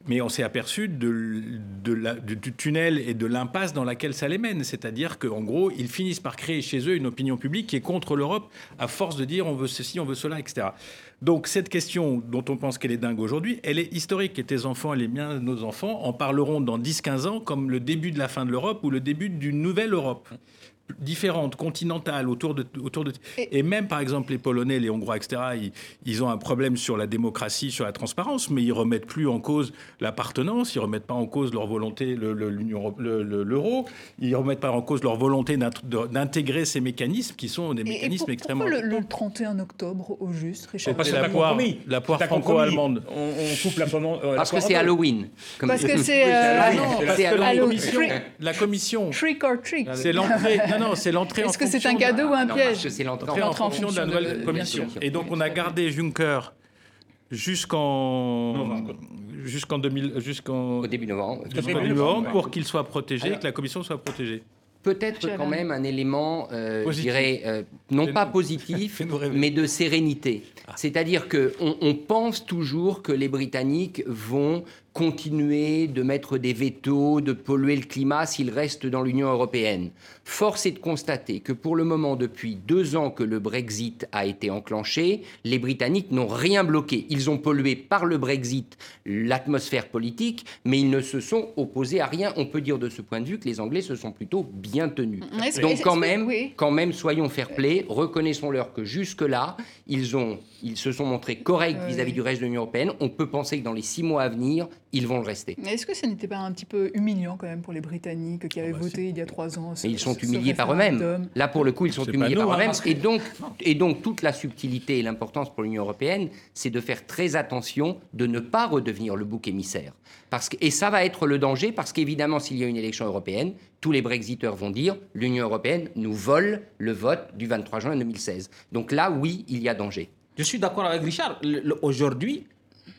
mais on s'est aperçu de, du tunnel et de l'impasse dans laquelle ça les mène. C'est-à-dire qu'en gros, ils finissent par créer chez eux une opinion publique qui est contre l'Europe à force de dire on veut ceci, on veut cela, etc. Donc cette question dont on pense qu'elle est dingue aujourd'hui, elle est historique. Et tes enfants et les miens, nos enfants, en parleront dans 10-15 ans comme le début de la fin de l'Europe ou le début d'une nouvelle Europe différentes, continentales, autour de, autour de... Et, même, par exemple, les Polonais, les Hongrois, etc., ils, ont un problème sur la démocratie, sur la transparence, mais ils remettent plus en cause l'appartenance, ils remettent pas en cause leur volonté, l'euro, le, ils remettent pas en cause leur volonté d'intégrer ces mécanismes qui sont des mécanismes extrêmement... Pourquoi le, 31 octobre, au juste, Richard C'est la poire, la poire franco-allemande. On, coupe la poire... Euh, Parce que c'est Halloween. Parce que c'est... Euh, la commission... Trick or trick. C'est l'entrée... Non, non, c'est l'entrée en Est-ce que c'est un cadeau ou un piège C'est l'entrée en, fonction de la nouvelle commission. Et donc, on a gardé Juncker jusqu'en jusqu'en 2000 jusqu'en au début novembre, novembre pour qu'il soit protégé, que la commission soit protégée. Peut-être quand même un élément, euh, je dirais, euh, non pas positif, mais de sérénité. Ah. C'est-à-dire qu'on on pense toujours que les Britanniques vont continuer de mettre des vétos, de polluer le climat s'ils restent dans l'Union européenne. Force est de constater que pour le moment, depuis deux ans que le Brexit a été enclenché, les Britanniques n'ont rien bloqué. Ils ont pollué par le Brexit l'atmosphère politique, mais ils ne se sont opposés à rien. On peut dire de ce point de vue que les Anglais se sont plutôt bien tenus. Donc quand même, quand même, soyons fair-play, reconnaissons-leur que jusque-là, ils, ont, ils se sont montrés corrects vis-à-vis -vis du reste de l'Union européenne. On peut penser que dans les six mois à venir, ils vont le rester. Est-ce que ça n'était pas un petit peu humiliant quand même pour les Britanniques qui avaient ah bah voté il y a trois ans Mais ils sont humiliés par eux-mêmes. Là, pour le coup, ils sont humiliés par hein, eux-mêmes. Et, donc, et donc, toute la subtilité et l'importance pour l'Union européenne, c'est de faire très attention de ne pas redevenir le bouc émissaire. Parce que, et ça va être le danger, parce qu'évidemment, s'il y a une élection européenne, tous les Brexiteurs vont dire l'Union européenne nous vole le vote du 23 juin 2016. Donc là, oui, il y a danger. Je suis d'accord avec Richard. Aujourd'hui,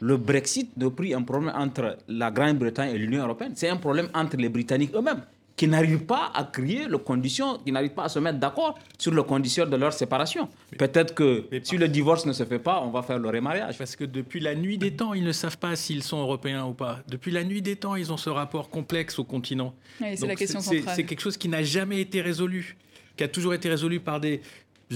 le Brexit n'est plus un problème entre la Grande-Bretagne et l'Union européenne, c'est un problème entre les Britanniques eux-mêmes qui n'arrivent pas à créer les conditions, qui n'arrivent pas à se mettre d'accord sur les conditions de leur séparation. Peut-être que si le divorce ne se fait pas, on va faire le remariage. Parce que depuis la nuit des temps, ils ne savent pas s'ils sont européens ou pas. Depuis la nuit des temps, ils ont ce rapport complexe au continent. c'est la question centrale. C'est quelque chose qui n'a jamais été résolu, qui a toujours été résolu par des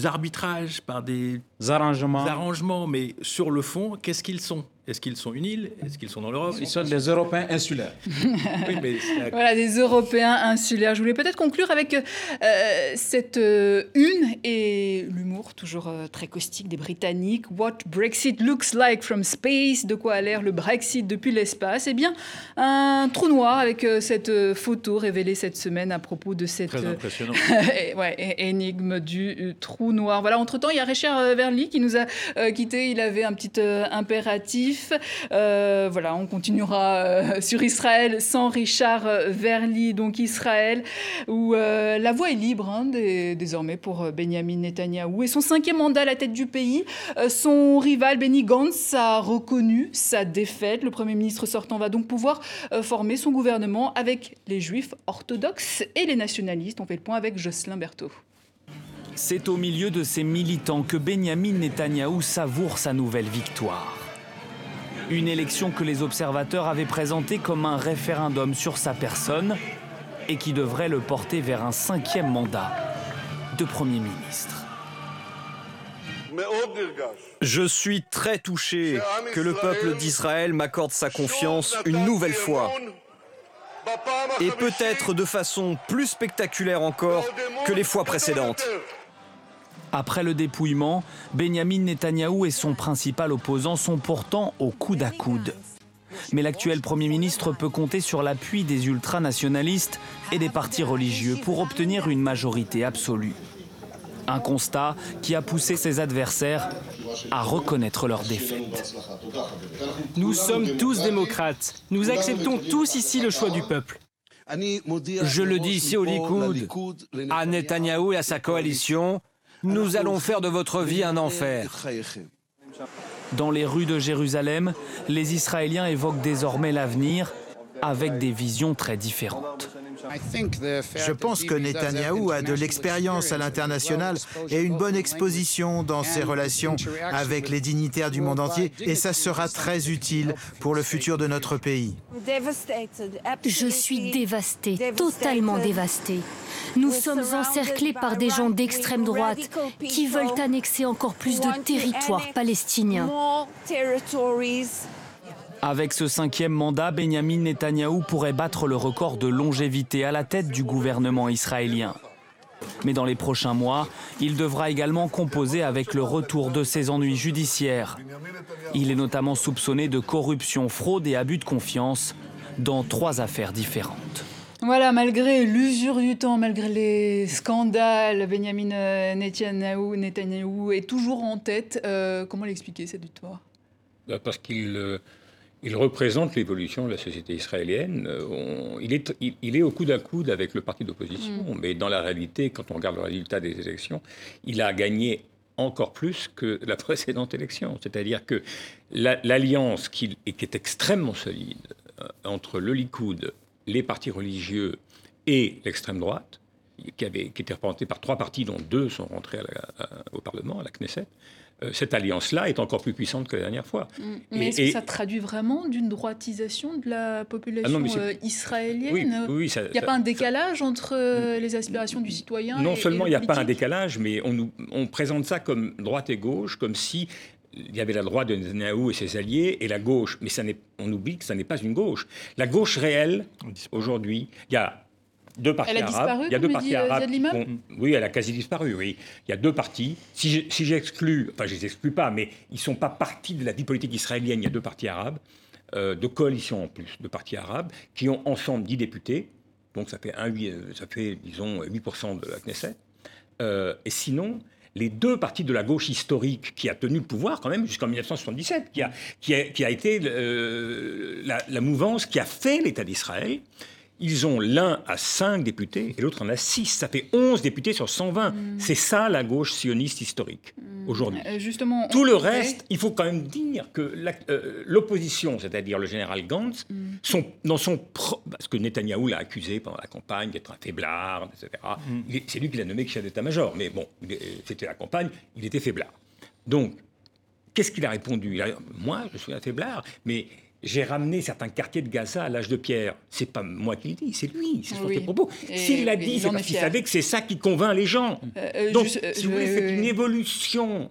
arbitrages, par des arrangements. arrangements mais sur le fond, qu'est-ce qu'ils sont? Est-ce qu'ils sont une île? Est-ce qu'ils sont dans l'Europe? Ils sont des Européens insulaires. Voilà, des Européens insulaires. Je voulais peut-être conclure avec euh, cette euh, une et l'humour toujours euh, très caustique des Britanniques. What Brexit looks like from space. De quoi a l'air le Brexit depuis l'espace Eh bien, un trou noir avec cette photo révélée cette semaine à propos de cette ouais, énigme du trou noir. Voilà, entre-temps, il y a Richard Verly qui nous a quittés. Il avait un petit impératif. Euh, voilà, on continuera euh, sur Israël sans Richard Verly, donc Israël, où euh, la voie est libre hein, désormais pour Benjamin Netanyahou et son cinquième mandat à la tête du pays. son rival Benny Gantz a reconnu sa défaite. Le Premier ministre sortant va donc pouvoir former son gouvernement avec les juifs orthodoxes et les nationalistes. On fait le point avec Jocelyn Berthaud. C'est au milieu de ces militants que Benjamin Netanyahou savoure sa nouvelle victoire. Une élection que les observateurs avaient présentée comme un référendum sur sa personne et qui devrait le porter vers un cinquième mandat de Premier ministre. Je suis très touché que le peuple d'Israël m'accorde sa confiance une nouvelle fois. Et peut-être de façon plus spectaculaire encore que les fois précédentes. Après le dépouillement, Benjamin Netanyahou et son principal opposant sont pourtant au coude à coude. Mais l'actuel Premier ministre peut compter sur l'appui des ultranationalistes et des partis religieux pour obtenir une majorité absolue. Un constat qui a poussé ses adversaires à reconnaître leur défaite. Nous sommes tous démocrates. Nous acceptons tous ici le choix du peuple. Je le dis ici au Likoud, à Netanyahou et à sa coalition, nous allons faire de votre vie un enfer. Dans les rues de Jérusalem, les Israéliens évoquent désormais l'avenir avec des visions très différentes. Je pense que Netanyahou a de l'expérience à l'international et une bonne exposition dans ses relations avec les dignitaires du monde entier et ça sera très utile pour le futur de notre pays. Je suis dévastée, totalement dévastée. Nous sommes encerclés par des gens d'extrême droite qui veulent annexer encore plus de territoires palestiniens. Avec ce cinquième mandat, Benjamin Netanyahou pourrait battre le record de longévité à la tête du gouvernement israélien. Mais dans les prochains mois, il devra également composer avec le retour de ses ennuis judiciaires. Il est notamment soupçonné de corruption, fraude et abus de confiance dans trois affaires différentes. Voilà, malgré l'usure du temps, malgré les scandales, Benjamin euh, Netanyahou, est toujours en tête. Euh, comment l'expliquer cette victoire? Bah, Parce qu'il euh, il représente l'évolution de la société israélienne. Euh, il, est, il, est, au coude à coude avec le parti d'opposition, mm. mais dans la réalité, quand on regarde le résultat des élections, il a gagné encore plus que la précédente élection. C'est-à-dire que l'alliance qui, qui, est extrêmement solide euh, entre le Likoud, les partis religieux et l'extrême droite, qui, avait, qui était représentée par trois partis dont deux sont rentrés au Parlement, à la Knesset, cette alliance-là est encore plus puissante que la dernière fois. Mm. Mais est-ce que ça traduit vraiment d'une droitisation de la population ah euh, israélienne oui, Il n'y a pas un décalage entre euh, les aspirations du citoyen Non seulement il n'y a pas un décalage, mais on, nous, on présente ça comme droite et gauche, comme si il y avait la droite de Netanyahu et ses alliés et la gauche. Mais ça on oublie que ça n'est pas une gauche. La gauche réelle, aujourd'hui, il y a deux partis elle a Disparu, il y a deux partis euh, arabes. oui, elle a quasi disparu. Oui, il y a deux partis. Si j'exclus, enfin, je les exclus pas, mais ils sont pas partis de la vie politique israélienne. Il y a deux partis arabes, euh, de coalition en plus, de partis arabes, qui ont ensemble 10 députés. Donc ça fait un, euh, ça fait disons 8% de la Knesset. et sinon, les deux partis de la gauche historique qui a tenu le pouvoir quand même jusqu'en 1977, qui a, qui a, qui a été la, la, mouvance qui a fait l'État d'Israël, ils ont l'un à 5 députés et l'autre en a 6. Ça fait 11 députés sur 120. Mm. C'est ça la gauche sioniste historique mm. aujourd'hui. Euh, justement, Tout le reste, il faut quand même dire que euh, l'opposition, c'est-à-dire le général Gantz, mm. sont, dans son parce que Netanyahou l'a accusé pendant la campagne d'être un faiblard, etc. C'est lui qui l'a nommé chef d'état-major. Mais bon, c'était la campagne, il était faiblard. Donc, qu'est-ce qu'il a répondu? Moi, je suis un faiblard, mais j'ai ramené certains quartiers de Gaza à l'âge de pierre. C'est pas moi qui le dis, c'est lui, c'est son propos. S'il l'a dit, c'est parce qu'il savait que c'est ça qui convainc les gens. Euh, euh, Donc, si vous voulez, c'est une évolution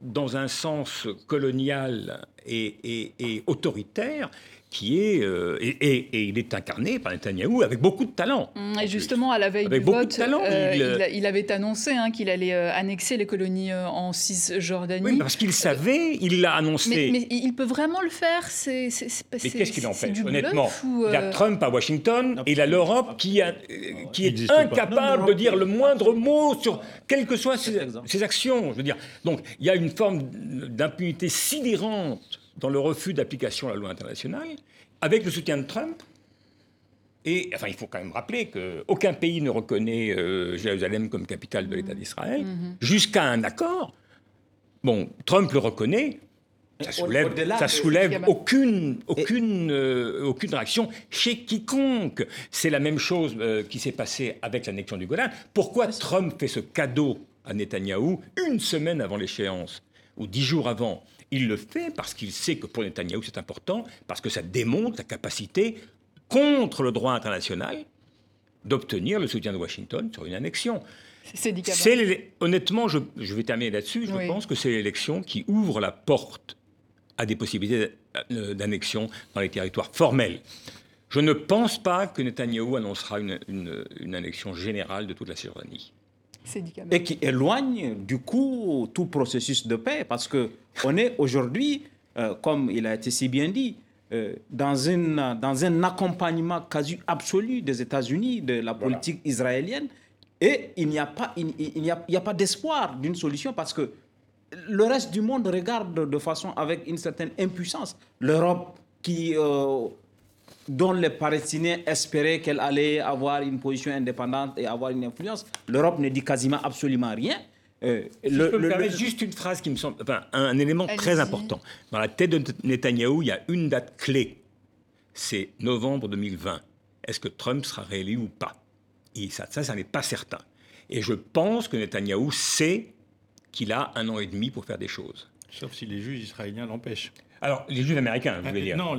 dans un sens colonial et, et autoritaire qui est euh, et, il est incarné par Netanyahou avec beaucoup de talent. Mmh, et justement, à la veille du vote, euh, il... avait annoncé hein, qu'il allait euh, annexer les colonies en Cisjordanie. Oui, parce qu'il savait, il l'a annoncé. Mais, il peut vraiment le faire c'est, Mais qu'est-ce qu'il en fait Honnêtement, il y a Trump à Washington et il a l'Europe qui, a, qui est incapable de dire le moindre mot sur quelles que soient ses, ses actions. Je veux dire, donc il y a une forme d'impunité sidérante dans le refus d'application de la loi internationale, avec le soutien de Trump. Et enfin, il faut quand même rappeler qu'aucun pays ne reconnaît euh, Jérusalem comme capitale de l'État d'Israël, mhm. jusqu'à un accord. Bon, Trump le reconnaît, ça soulève, ça soulève aucune, aucune, euh, aucune réaction chez quiconque. C'est la même chose euh, qui s'est passée avec l'annexion du Golan. Pourquoi Trump fait ce cadeau à Netanyahou une semaine avant l'échéance, ou dix jours avant? Il le fait parce qu'il sait que pour Netanyahou c'est important, parce que ça démontre la capacité, contre le droit international, d'obtenir le soutien de Washington sur une annexion. C'est honnêtement, je, vais terminer là-dessus. Je pense que c'est l'élection qui ouvre la porte à des possibilités euh, d'annexion dans les territoires formels. Je ne pense pas que Netanyahou annoncera une, annexion générale de toute la Cisjordanie. Et qui éloigne du coup tout processus de paix, parce qu'on est aujourd'hui, euh, comme il a été si bien dit, euh, dans, une, dans un accompagnement quasi absolu des États-Unis de la politique israélienne, et il n'y a pas, il, il, a, a pas d'espoir d'une solution parce que le reste du monde regarde de façon avec une certaine impuissance. L'Europe qui euh, dont les Palestiniens espéraient qu'elle allait avoir une position indépendante et avoir une influence. L'Europe ne dit quasiment absolument rien. Euh, le, je peux me permettre juste une phrase qui me semble, enfin, un, élément très important. Dans la tête de Netanyahou, il y a une date clé. C'est novembre 2020. Est-ce que Trump sera réélu ou pas? Et ça, ça, ça n'est pas certain. Et je pense que Netanyahou sait qu'il a un an et demi pour faire des choses. Sauf si les juges israéliens l'empêchent. Alors, les juges américains, vous voulez dire Non,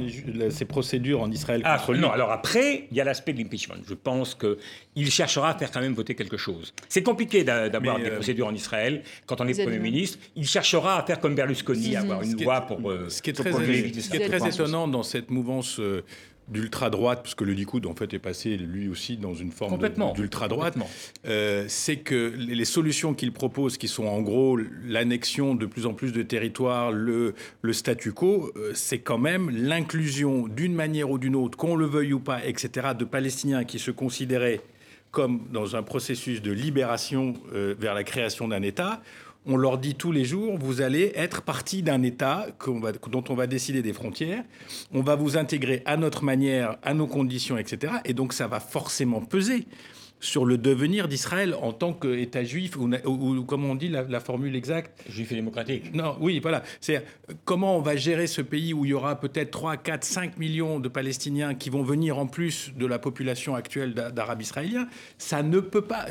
ces procédures en Israël. Ah, non, alors après, il y a l'aspect de l'impeachment. Je pense qu'il cherchera à faire quand même voter quelque chose. C'est compliqué d'avoir des euh, procédures en Israël. Quand on est Premier ministre, il cherchera à faire comme Berlusconi, avoir une loi pour. Euh, ce qui est très, ce qui est très étonnant dans cette mouvance. D'ultra-droite, parce que le Likoud, en fait, est passé lui aussi dans une forme d'ultra-droite, euh, c'est que les solutions qu'il propose, qui sont en gros l'annexion de plus en plus de territoires, le, le statu quo, euh, c'est quand même l'inclusion d'une manière ou d'une autre, qu'on le veuille ou pas, etc., de Palestiniens qui se considéraient comme dans un processus de libération euh, vers la création d'un État, on leur dit tous les jours, vous allez être partie d'un État dont on va décider des frontières, on va vous intégrer à notre manière, à nos conditions, etc. Et donc ça va forcément peser sur le devenir d'Israël en tant qu'État juif, ou, ou, comme on dit la, formule exacte? Juif et démocratique. Non, oui, voilà. C'est comment on va gérer ce pays où il y aura peut-être 3, 4, 5 millions de Palestiniens qui vont venir en plus de la population actuelle d'Arabes israéliens? Ça ne peut pas.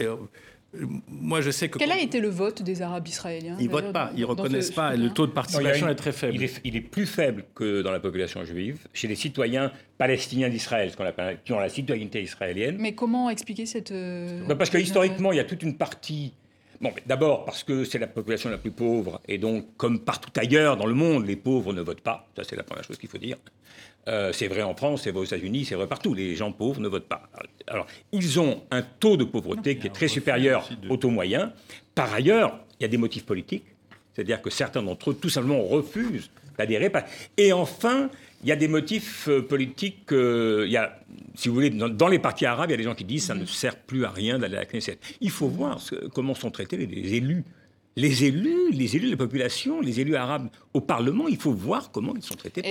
Moi, je sais que. Quel a été le vote des Arabes israéliens Ils votent pas, ils reconnaissent pas. Le taux de participation est très faible. Il est, plus faible que dans la population juive, chez les citoyens palestiniens d'Israël, ce qu'on appelle qui ont la citoyenneté israélienne. Mais comment expliquer cette euh, Parce que historiquement, il y a toute une partie. Bon, d'abord parce que c'est la population la plus pauvre, et donc, comme partout ailleurs dans le monde, les pauvres ne votent pas. Ça, c'est la première chose qu'il faut dire. Euh, c'est vrai en France, c'est vrai aux États-Unis, c'est vrai partout. Les gens pauvres ne votent pas. Alors, ils ont un taux de pauvreté qui est très supérieur au taux moyen. Par ailleurs, il y a des motifs politiques, c'est-à-dire que certains d'entre eux, tout simplement, refusent d'adhérer. Et enfin, il y a des motifs euh, politiques. Euh, il y a, si vous voulez, dans, les partis arabes, il y a des gens qui disent que ça ne sert plus à rien d'aller à la Knesset. Il faut voir comment sont traités les élus les élus, les élus de la population, les élus arabes au Parlement, il faut voir comment ils sont traités.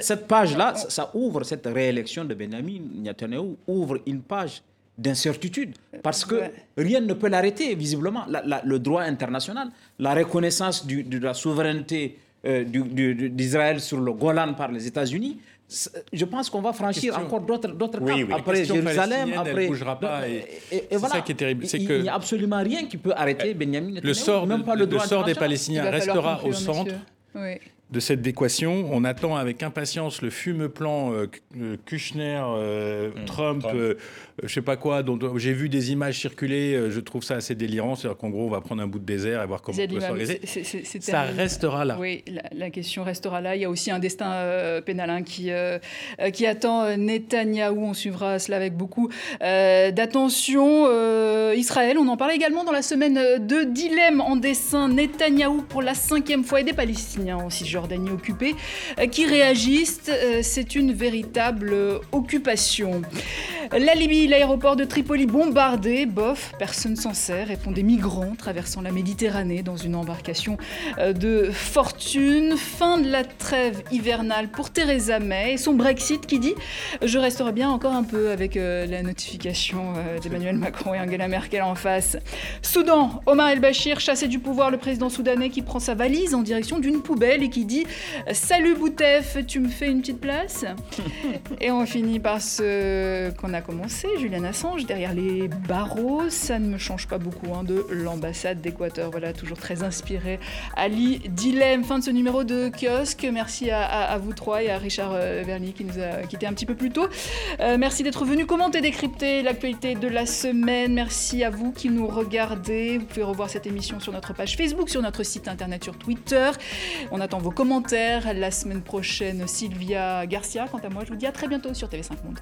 cette, page-là, ça ouvre, cette réélection de Benjamin Netanyahu ouvre une page d'incertitude, parce que rien ne peut l'arrêter, visiblement. le droit international, la reconnaissance de la souveraineté euh, d'Israël sur le Golan par les États-Unis, je pense qu'on va franchir encore d'autres d'autres après Jérusalem, après. Pas. Et, et, voilà. ça qui est terrible. il n'y a absolument rien qui peut arrêter Benjamin Netanyahu. Le sort, même pas le, le sort des Palestiniens restera au centre. Oui de cette équation. On attend avec impatience le fume plan euh, euh, Kushner, euh, mmh, Trump, je sais pas quoi. Dont j'ai vu des images circuler. je trouve ça assez délirant. C'est-à-dire qu'en gros, on va prendre un bout de désert et voir comment on peut s'organiser. Ça restera là. Oui, la, question restera là. Il y a aussi un destin pénal qui, qui attend Netanyahou. On suivra cela avec beaucoup d'attention. Israël, on en parlait également dans la semaine de dilemme en dessin. Netanyahou pour la cinquième fois et des Palestiniens aussi. Jordanie occupée, euh, qui réagissent. Euh, c'est une véritable euh, occupation. La Libye, l'aéroport de Tripoli bombardé, bof, personne s'en sert, répond des migrants traversant la Méditerranée dans une embarcation de fortune. Fin de la trêve hivernale pour Theresa May et son Brexit qui dit Je resterai bien encore un peu avec la notification d'Emmanuel Macron et Angela Merkel en face. Soudan, Omar el-Bashir chassé du pouvoir, le président soudanais qui prend sa valise en direction d'une poubelle et qui dit Salut Boutef, tu me fais une petite place Et on finit par ce qu'on a commencé, Julian Assange, derrière les barreaux. Ça ne me change pas beaucoup hein, de l'ambassade d'Équateur. Voilà, toujours très inspiré. Ali Dilemme, fin de ce numéro de kiosque. Merci à, vous trois et à Richard euh, Verny qui nous a quitté un petit peu plus tôt. Euh, merci d'être venu commenter, décrypter l'actualité de la semaine. Merci à vous qui nous regardez. Vous pouvez revoir cette émission sur notre page Facebook, sur notre site internet, sur Twitter. On attend vos commentaires. La semaine prochaine, Sylvia Garcia. Quant à moi, je vous dis à très bientôt sur TV5 Monde.